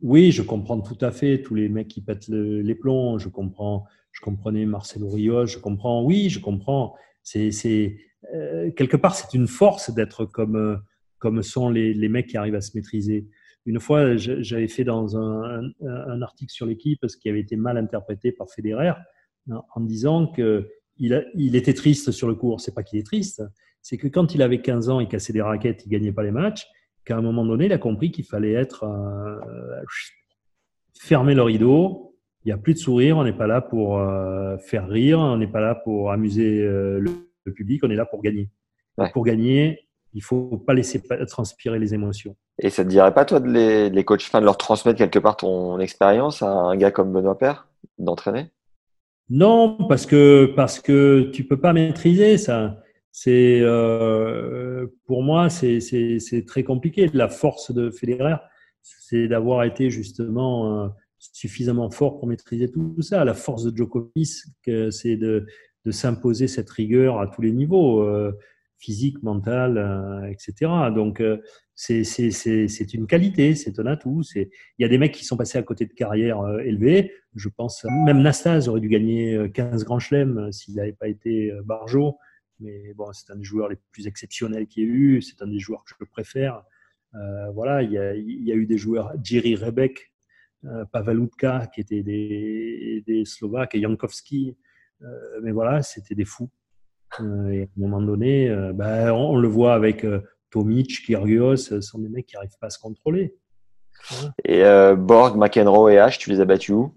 Oui, je comprends tout à fait. Tous les mecs qui pètent les plombs, je comprends. Je comprenais Marcelo Rios, je comprends. Oui, je comprends. C'est euh, quelque part, c'est une force d'être comme comme sont les, les, mecs qui arrivent à se maîtriser. Une fois, j'avais fait dans un, un, article sur l'équipe ce qui avait été mal interprété par Federer en disant que il, il était triste sur le cours. C'est pas qu'il est triste, c'est que quand il avait 15 ans, il cassait des raquettes, il gagnait pas les matchs. Qu'à un moment donné, il a compris qu'il fallait être euh, fermer le rideau, il n'y a plus de sourire, on n'est pas là pour euh, faire rire, on n'est pas là pour amuser euh, le, public, on est là pour gagner. Pour gagner, il faut pas laisser transpirer les émotions. Et ça te dirait pas, toi, de les, les coachs, de leur transmettre quelque part ton expérience à un gars comme Benoît Père, d'entraîner? Non, parce que, parce que tu peux pas maîtriser ça. C'est, euh, pour moi, c'est très compliqué. La force de Federer, c'est d'avoir été justement suffisamment fort pour maîtriser tout ça. La force de Djokovic, c'est de, de s'imposer cette rigueur à tous les niveaux, euh, physique, mental, euh, etc. Donc, euh, c'est une qualité, c'est un atout. Il y a des mecs qui sont passés à côté de carrières élevées. Je pense, même Nastase aurait dû gagner 15 grands chelems s'il n'avait pas été Barjo. Mais bon, c'est un des joueurs les plus exceptionnels qu'il y ait eu. C'est un des joueurs que je préfère. voilà, il y, a, il y, a, eu des joueurs, Jerry Rebek, euh, Pavalutka, qui étaient des, des Slovaques, et Jankowski. Euh, mais voilà, c'était des fous. Euh, et à un moment donné, ben, on, le voit avec Tomic, Kyrgios, ce sont des mecs qui n'arrivent pas à se contrôler. Et Borg, McEnroe et H, tu les as battus où?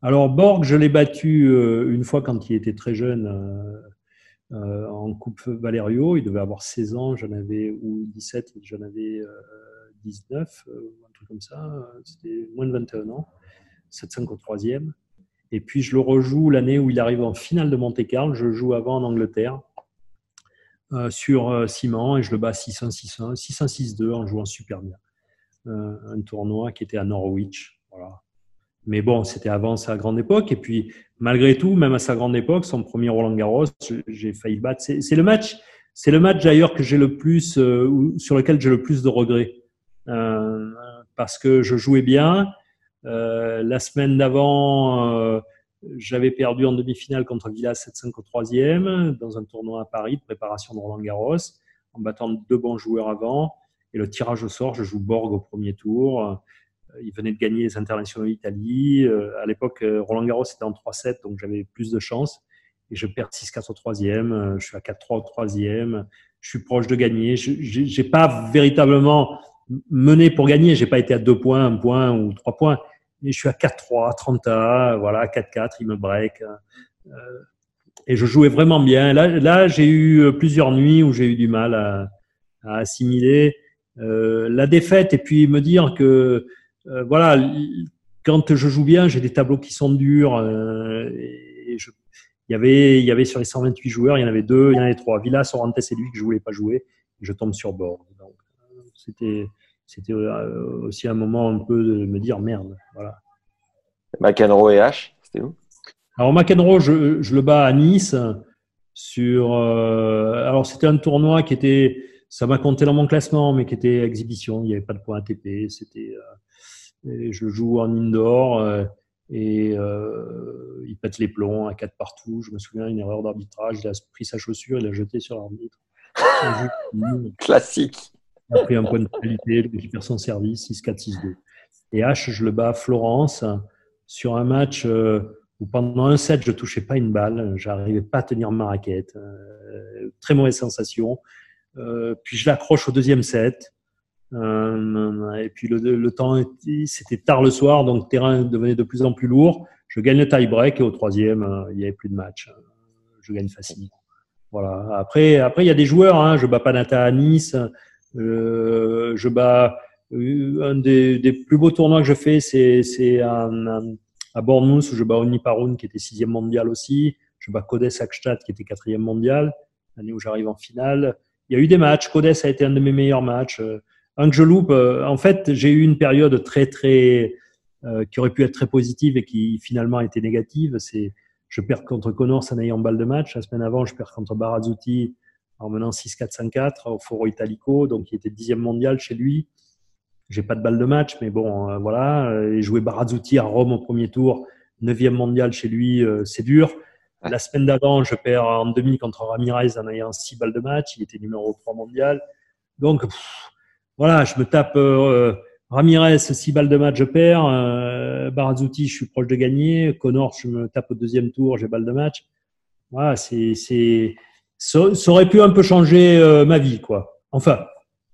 Alors, Borg, je l'ai battu une fois quand il était très jeune en Coupe Valerio. Il devait avoir 16 ans, j'en avais, ou 17, j'en avais 19 truc comme ça. C'était moins de 21 ans, 7-5 au troisième. Et puis je le rejoue l'année où il arrive en finale de Monte-Carlo. Je joue avant en Angleterre euh, sur euh, ciment et je le bats 6-1, 6-1, 6-1, 6-2 en jouant super bien. Euh, un tournoi qui était à Norwich. Voilà. Mais bon, c'était avant sa grande époque. Et puis, malgré tout, même à sa grande époque, son premier Roland Garros, j'ai failli battre. C'est le match, c'est le match d'ailleurs que j'ai le plus, sur lequel j'ai le plus de regrets. Euh, parce que je jouais bien. Euh, la semaine d'avant, euh, j'avais perdu en demi-finale contre Villas 7-5 au troisième dans un tournoi à Paris de préparation de Roland Garros en battant deux bons joueurs avant. Et le tirage au sort, je joue Borg au premier tour. Euh, il venait de gagner les internationaux d'Italie. À l'époque, Roland Garros était en 3-7, donc j'avais plus de chance. Et je perds 6-4 au troisième. Je suis à 4-3 au troisième. Je suis proche de gagner. Je n'ai pas véritablement mené pour gagner. J'ai pas été à deux points, un point ou trois points, mais je suis à 4-3, 30 A, voilà, 4-4, il me break. Euh, et je jouais vraiment bien. Là, là j'ai eu plusieurs nuits où j'ai eu du mal à, assimiler euh, la défaite et puis me dire que, euh, voilà, quand je joue bien, j'ai des tableaux qui sont durs. Euh, et il y avait, il y avait sur les 128 joueurs, il y en avait deux, il y en avait trois. Villas, Orantes, c'est lui que je voulais pas jouer. Et je tombe sur bord. Donc, c'était c'était euh, aussi un moment un peu de me dire merde. Voilà. McEnroe et H, c'était où? Alors McEnroe, je, je, le bats à Nice sur. Euh, alors, c'était un tournoi qui était. Ça m'a compté dans mon classement, mais qui était exhibition. Il n'y avait pas de points ATP. C'était. Euh, je joue en indoor euh, et il pète les plombs à quatre partout. Je me souviens une erreur d'arbitrage. Il a pris sa chaussure, il l'a jeté sur l'arbitre. <laughs> Classique. A pris un point de qualité, il perd son service, 6-4, 6-2. Et H, je le bats à Florence sur un match où pendant un set, je touchais pas une balle, j'arrivais pas à tenir ma raquette. Euh, très mauvaise sensation. Euh, puis je l'accroche au deuxième set. Euh, et puis le, temps, c'était tard le soir, donc le terrain devenait de plus en plus lourd. Je gagne le tie-break et au troisième, euh, il n'y avait plus de match. Je gagne facilement. Voilà. Après, après il y a des joueurs. Hein. Je bats Panata à Nice. Euh, je bats un des, plus beaux tournois que je fais, c'est à Bournemouth, où je bats Oni Paroun, qui était sixième mondial aussi. Je bats Codes Akstadt, qui était quatrième mondial, l'année où j'arrive en finale. Il y a eu des matchs. Codes a été un de mes meilleurs matchs. Euh, un que je loupe, euh, en fait, j'ai eu une période très, très, euh, qui aurait pu être très positive et qui finalement a été négative. C'est, je perds contre Connors en ayant balle de match. La semaine avant, je perds contre Barazzuti en menant 6-4-5-4 au Foro Italico, donc il était dixième mondial chez lui. J'ai pas de balle de match, mais bon, euh, voilà. Et jouer Barazzuti à Rome au premier tour, neuvième mondial chez lui, euh, c'est dur. La semaine d'avant, je perds en demi contre Ramirez en ayant six balles de match. Il était numéro 3 mondial. Donc, voilà, je me tape euh, Ramirez, six balles de match, je perds. Euh, Barazzuti, je suis proche de gagner. Connor, je me tape au deuxième tour, j'ai balle de match. Voilà, c'est, c'est, ça, ça, aurait pu un peu changer ma vie, quoi. Enfin,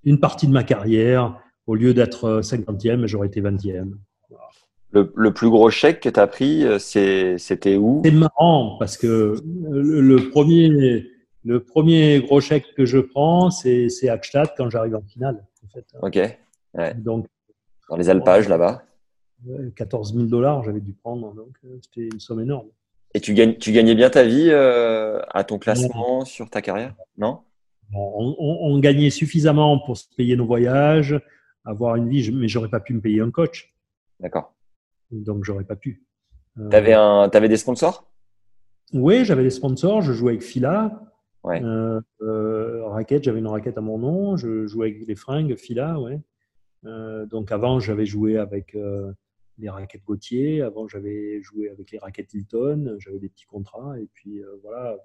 une partie de ma carrière au lieu d'être 50e, euh, j'aurais été 20e. Le, le, plus gros chèque que tu as pris, euh, c'était où? C'est marrant parce que le, premier, le premier gros chèque que je prends, c'est Hackstadt quand j'arrive en finale. En fait. Ok. Ouais. Donc, Dans les alpages là-bas 14 000 dollars, j'avais dû prendre. Donc, euh, c'était une somme énorme. Et tu, gagnes, tu gagnais bien ta vie euh, à ton classement, sur ta carrière Non? On, on, on, gagnait suffisamment pour se payer nos voyages, avoir une vie, mais j'aurais pas pu me payer un coach. D'accord. Donc j'aurais pas pu. Euh, tu avais, un, avais des sponsors? Oui, j'avais des sponsors. Je jouais avec Fila. Ouais. Euh, euh, raquette, j'avais une raquette à mon nom. Je jouais avec les fringues Fila, ouais. Euh, donc avant, j'avais joué avec euh, les raquettes Gauthier. Avant, j'avais joué avec les raquettes Hilton. J'avais des petits contrats. Et puis voilà,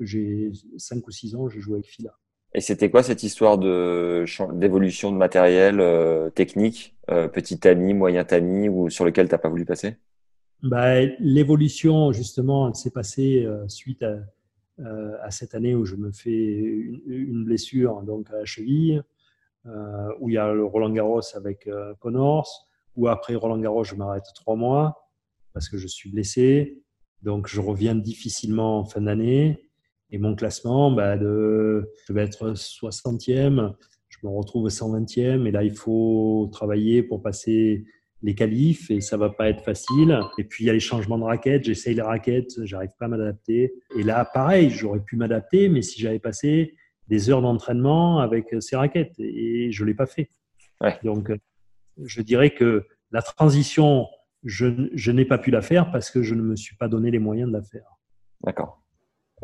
j'ai 5 ou 6 ans, j'ai joué avec Fila. Et c'était quoi cette histoire de d'évolution de matériel euh, technique, euh, petit tamis, moyen tamis, ou sur lequel tu n'as pas voulu passer? Bah, L'évolution, justement, elle s'est passée euh, suite à, euh, à, cette année où je me fais une, une blessure donc à la cheville, euh, où il y a le Roland Garros avec Connors, où après Roland Garros, je m'arrête trois mois parce que je suis blessé. Donc, je reviens difficilement en fin d'année. Et mon classement, bah, de, je vais être 60e, je me retrouve 120e, et là, il faut travailler pour passer les qualifs, et ça va pas être facile. Et puis, il y a les changements de raquettes, j'essaye les raquettes, j'arrive pas à m'adapter. Et là, pareil, j'aurais pu m'adapter, mais si j'avais passé des heures d'entraînement avec ces raquettes, et je l'ai pas fait. Ouais. Donc, je dirais que la transition, je, je n'ai pas pu la faire parce que je ne me suis pas donné les moyens de la faire. D'accord.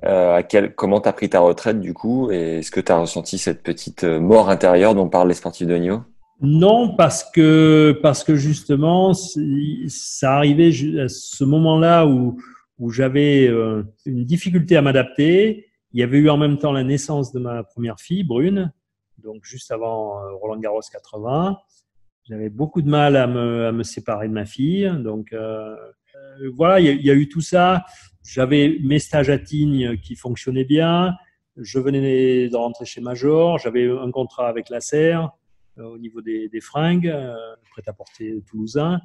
Euh, à quel, comment tu as pris ta retraite du coup Et est-ce que tu as ressenti cette petite euh, mort intérieure dont parlent les sportifs de Nio Non, parce que, parce que justement, ça arrivait à ce moment-là où, où j'avais euh, une difficulté à m'adapter. Il y avait eu en même temps la naissance de ma première fille, Brune, donc juste avant Roland Garros 80. J'avais beaucoup de mal à me, à me séparer de ma fille. Donc euh, voilà, il y, a, il y, a, eu tout ça. J'avais mes stages à Tignes qui fonctionnaient bien. Je venais de rentrer chez Major. J'avais un contrat avec la Serre euh, au niveau des, des fringues, euh, prêt-à-porter toulousain.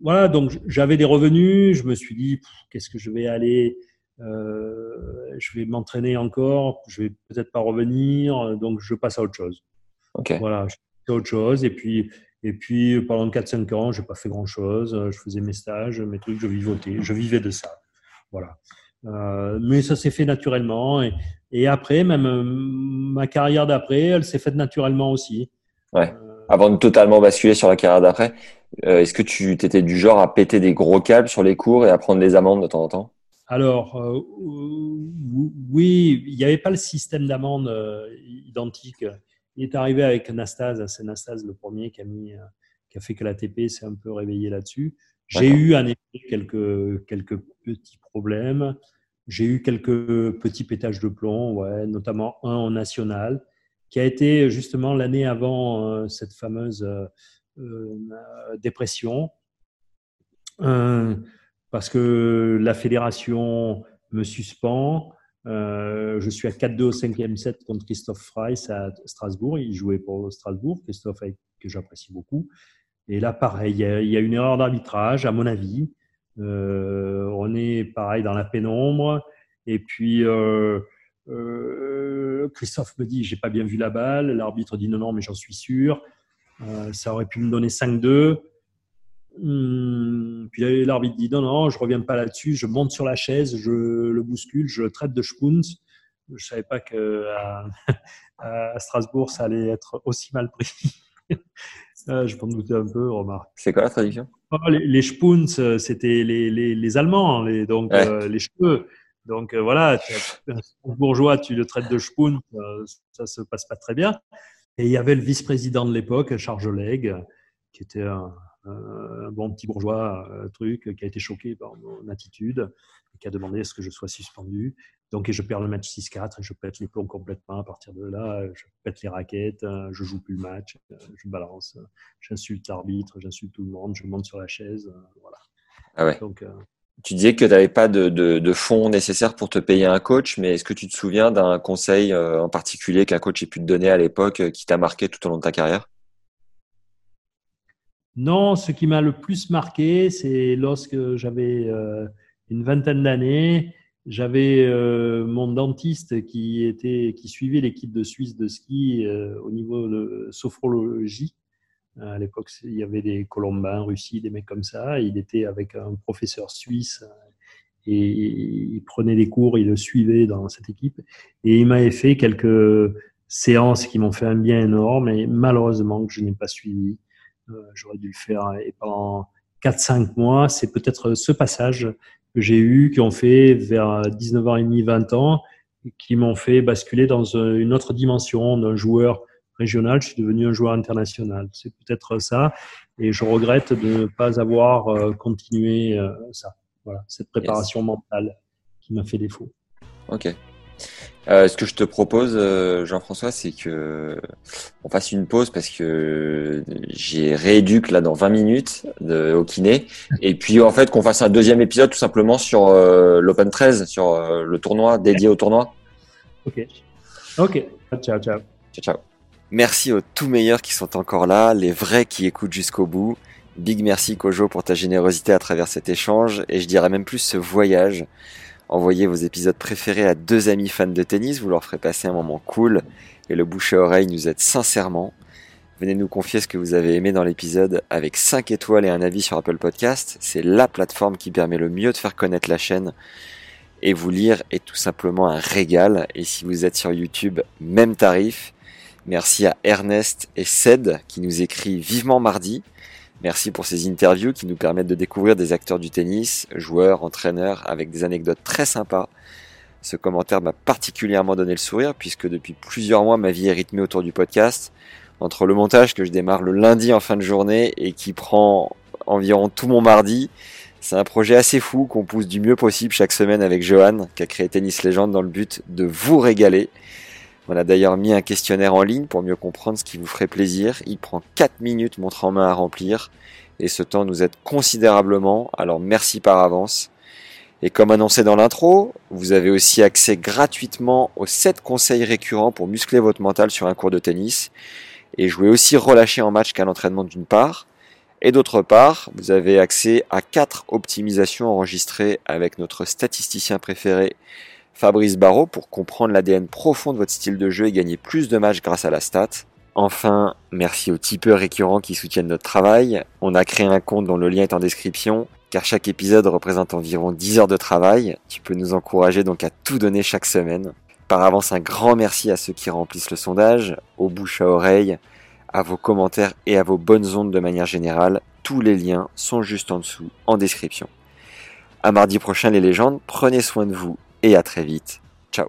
Voilà, donc j'avais des revenus. Je me suis dit, qu'est-ce que je vais aller euh, Je vais m'entraîner encore. Je vais peut-être pas revenir. Donc je passe à autre chose. Okay. Voilà, je passe à autre chose. Et puis, et puis pendant 4-5 ans, j'ai pas fait grand-chose. Je faisais mes stages, mes trucs, je vivotais. Je vivais de ça. Voilà. Euh, mais ça s'est fait naturellement. Et, et après, même euh, ma carrière d'après, elle s'est faite naturellement aussi. Ouais. Avant de totalement basculer sur la carrière d'après, euh, est-ce que tu étais du genre à péter des gros câbles sur les cours et à prendre des amendes de temps en temps? Alors, euh, oui, il n'y avait pas le système d'amende euh, identique. Il est arrivé avec Nastase, c'est Nastase le premier qui a, mis, qui a fait que l'ATP s'est un peu réveillé là-dessus. J'ai eu en effet quelques, quelques petits problèmes. J'ai eu quelques petits pétages de plomb, ouais, notamment un en national, qui a été justement l'année avant cette fameuse dépression parce que la fédération me suspend. Euh, je suis à 4-2 au cinquième set contre Christophe Freiss à Strasbourg. Il jouait pour Strasbourg, Christophe que j'apprécie beaucoup. Et là, pareil, il y a, une erreur d'arbitrage, à mon avis. Euh, on est pareil dans la pénombre. Et puis, euh, Christophe me dit, j'ai pas bien vu la balle. L'arbitre dit non, non, mais j'en suis sûr. ça aurait pu me donner 5-2. Hum, puis l'arbitre dit non, non, je reviens pas là-dessus. Je monte sur la chaise, je le bouscule, je le traite de Spoons. Je savais pas que <laughs> à, Strasbourg ça allait être aussi mal pris. Ah, <laughs> je m'en doutais un peu, remarque. C'est quoi la traduction? Oh, les, les Spoons, c'était les, les, les, Allemands, les, donc euh, les cheveux. Donc euh, voilà, un bourgeois, tu le traites de Spoon, euh, ça se passe pas très bien. Et il y avait le vice-président de l'époque, Charles Leg, qui était un, euh, un bon petit bourgeois euh, truc qui a été choqué par mon attitude et qui a demandé à ce que je sois suspendu. Donc, et je perds le match 6-4 et je pète les plombs complètement. À partir de là, je pète les raquettes, euh, je joue plus le match, je balance, j'insulte l'arbitre, j'insulte tout le monde, je monte sur la chaise. Voilà. Ah ouais. Donc, tu disais que tu n'avais pas de, de, de, fonds nécessaires pour te payer un coach, mais est-ce que tu te souviens d'un conseil en particulier qu'un coach ait pu te donner à l'époque qui t'a marqué tout au long de ta carrière? Non, ce qui m'a le plus marqué, c'est lorsque j'avais euh, une vingtaine d'années, j'avais euh, mon dentiste qui était qui suivait l'équipe de Suisse de ski euh, au niveau de sophrologie. À l'époque, il y avait des Colombins, Russie, des mecs comme ça. Il était avec un professeur suisse et il prenait des cours, il le suivait dans cette équipe. Et il m'avait fait quelques séances qui m'ont fait un bien énorme et malheureusement que je n'ai pas suivi. Euh, j'aurais dû le faire et pendant 4-5 mois, c'est peut-être ce passage que j'ai eu, qui ont fait vers 19h30, 20 ans, qui m'ont fait basculer dans une autre dimension d'un joueur régional. Je suis devenu un joueur international. C'est peut-être ça. Et je regrette de ne pas avoir euh, continué euh, ça. Voilà, cette préparation mentale qui m'a fait défaut. Ok. Euh, ce que je te propose, euh, Jean-François, c'est que on fasse une pause parce que j'ai rééduque là dans 20 minutes de, au kiné. Et puis en fait qu'on fasse un deuxième épisode tout simplement sur euh, l'Open 13, sur le tournoi dédié au tournoi. Ok. Ok. Ciao, ciao. Ciao, ciao. Merci aux tout meilleurs qui sont encore là, les vrais qui écoutent jusqu'au bout. Big merci Kojo pour ta générosité à travers cet échange et je dirais même plus ce voyage. Envoyez vos épisodes préférés à deux amis fans de tennis, vous leur ferez passer un moment cool et le bouche à oreille nous aide sincèrement. Venez nous confier ce que vous avez aimé dans l'épisode avec 5 étoiles et un avis sur Apple Podcast. C'est la plateforme qui permet le mieux de faire connaître la chaîne. Et vous lire est tout simplement un régal. Et si vous êtes sur YouTube, même tarif. Merci à Ernest et Ced qui nous écrit vivement mardi. Merci pour ces interviews qui nous permettent de découvrir des acteurs du tennis, joueurs, entraîneurs, avec des anecdotes très sympas. Ce commentaire m'a particulièrement donné le sourire puisque depuis plusieurs mois ma vie est rythmée autour du podcast. Entre le montage que je démarre le lundi en fin de journée et qui prend environ tout mon mardi, c'est un projet assez fou qu'on pousse du mieux possible chaque semaine avec Johan qui a créé Tennis Légende dans le but de vous régaler. On a d'ailleurs mis un questionnaire en ligne pour mieux comprendre ce qui vous ferait plaisir. Il prend 4 minutes montre en main à remplir et ce temps nous aide considérablement, alors merci par avance. Et comme annoncé dans l'intro, vous avez aussi accès gratuitement aux 7 conseils récurrents pour muscler votre mental sur un cours de tennis et jouer aussi relâché en match qu'à l'entraînement d'une part. Et d'autre part, vous avez accès à 4 optimisations enregistrées avec notre statisticien préféré Fabrice Barrault pour comprendre l'ADN profond de votre style de jeu et gagner plus de matchs grâce à la stat. Enfin, merci aux tipeurs récurrents qui soutiennent notre travail. On a créé un compte dont le lien est en description, car chaque épisode représente environ 10 heures de travail. Tu peux nous encourager donc à tout donner chaque semaine. Par avance, un grand merci à ceux qui remplissent le sondage, aux bouches à oreille, à vos commentaires et à vos bonnes ondes de manière générale. Tous les liens sont juste en dessous, en description. À mardi prochain les légendes, prenez soin de vous et à très vite. Ciao.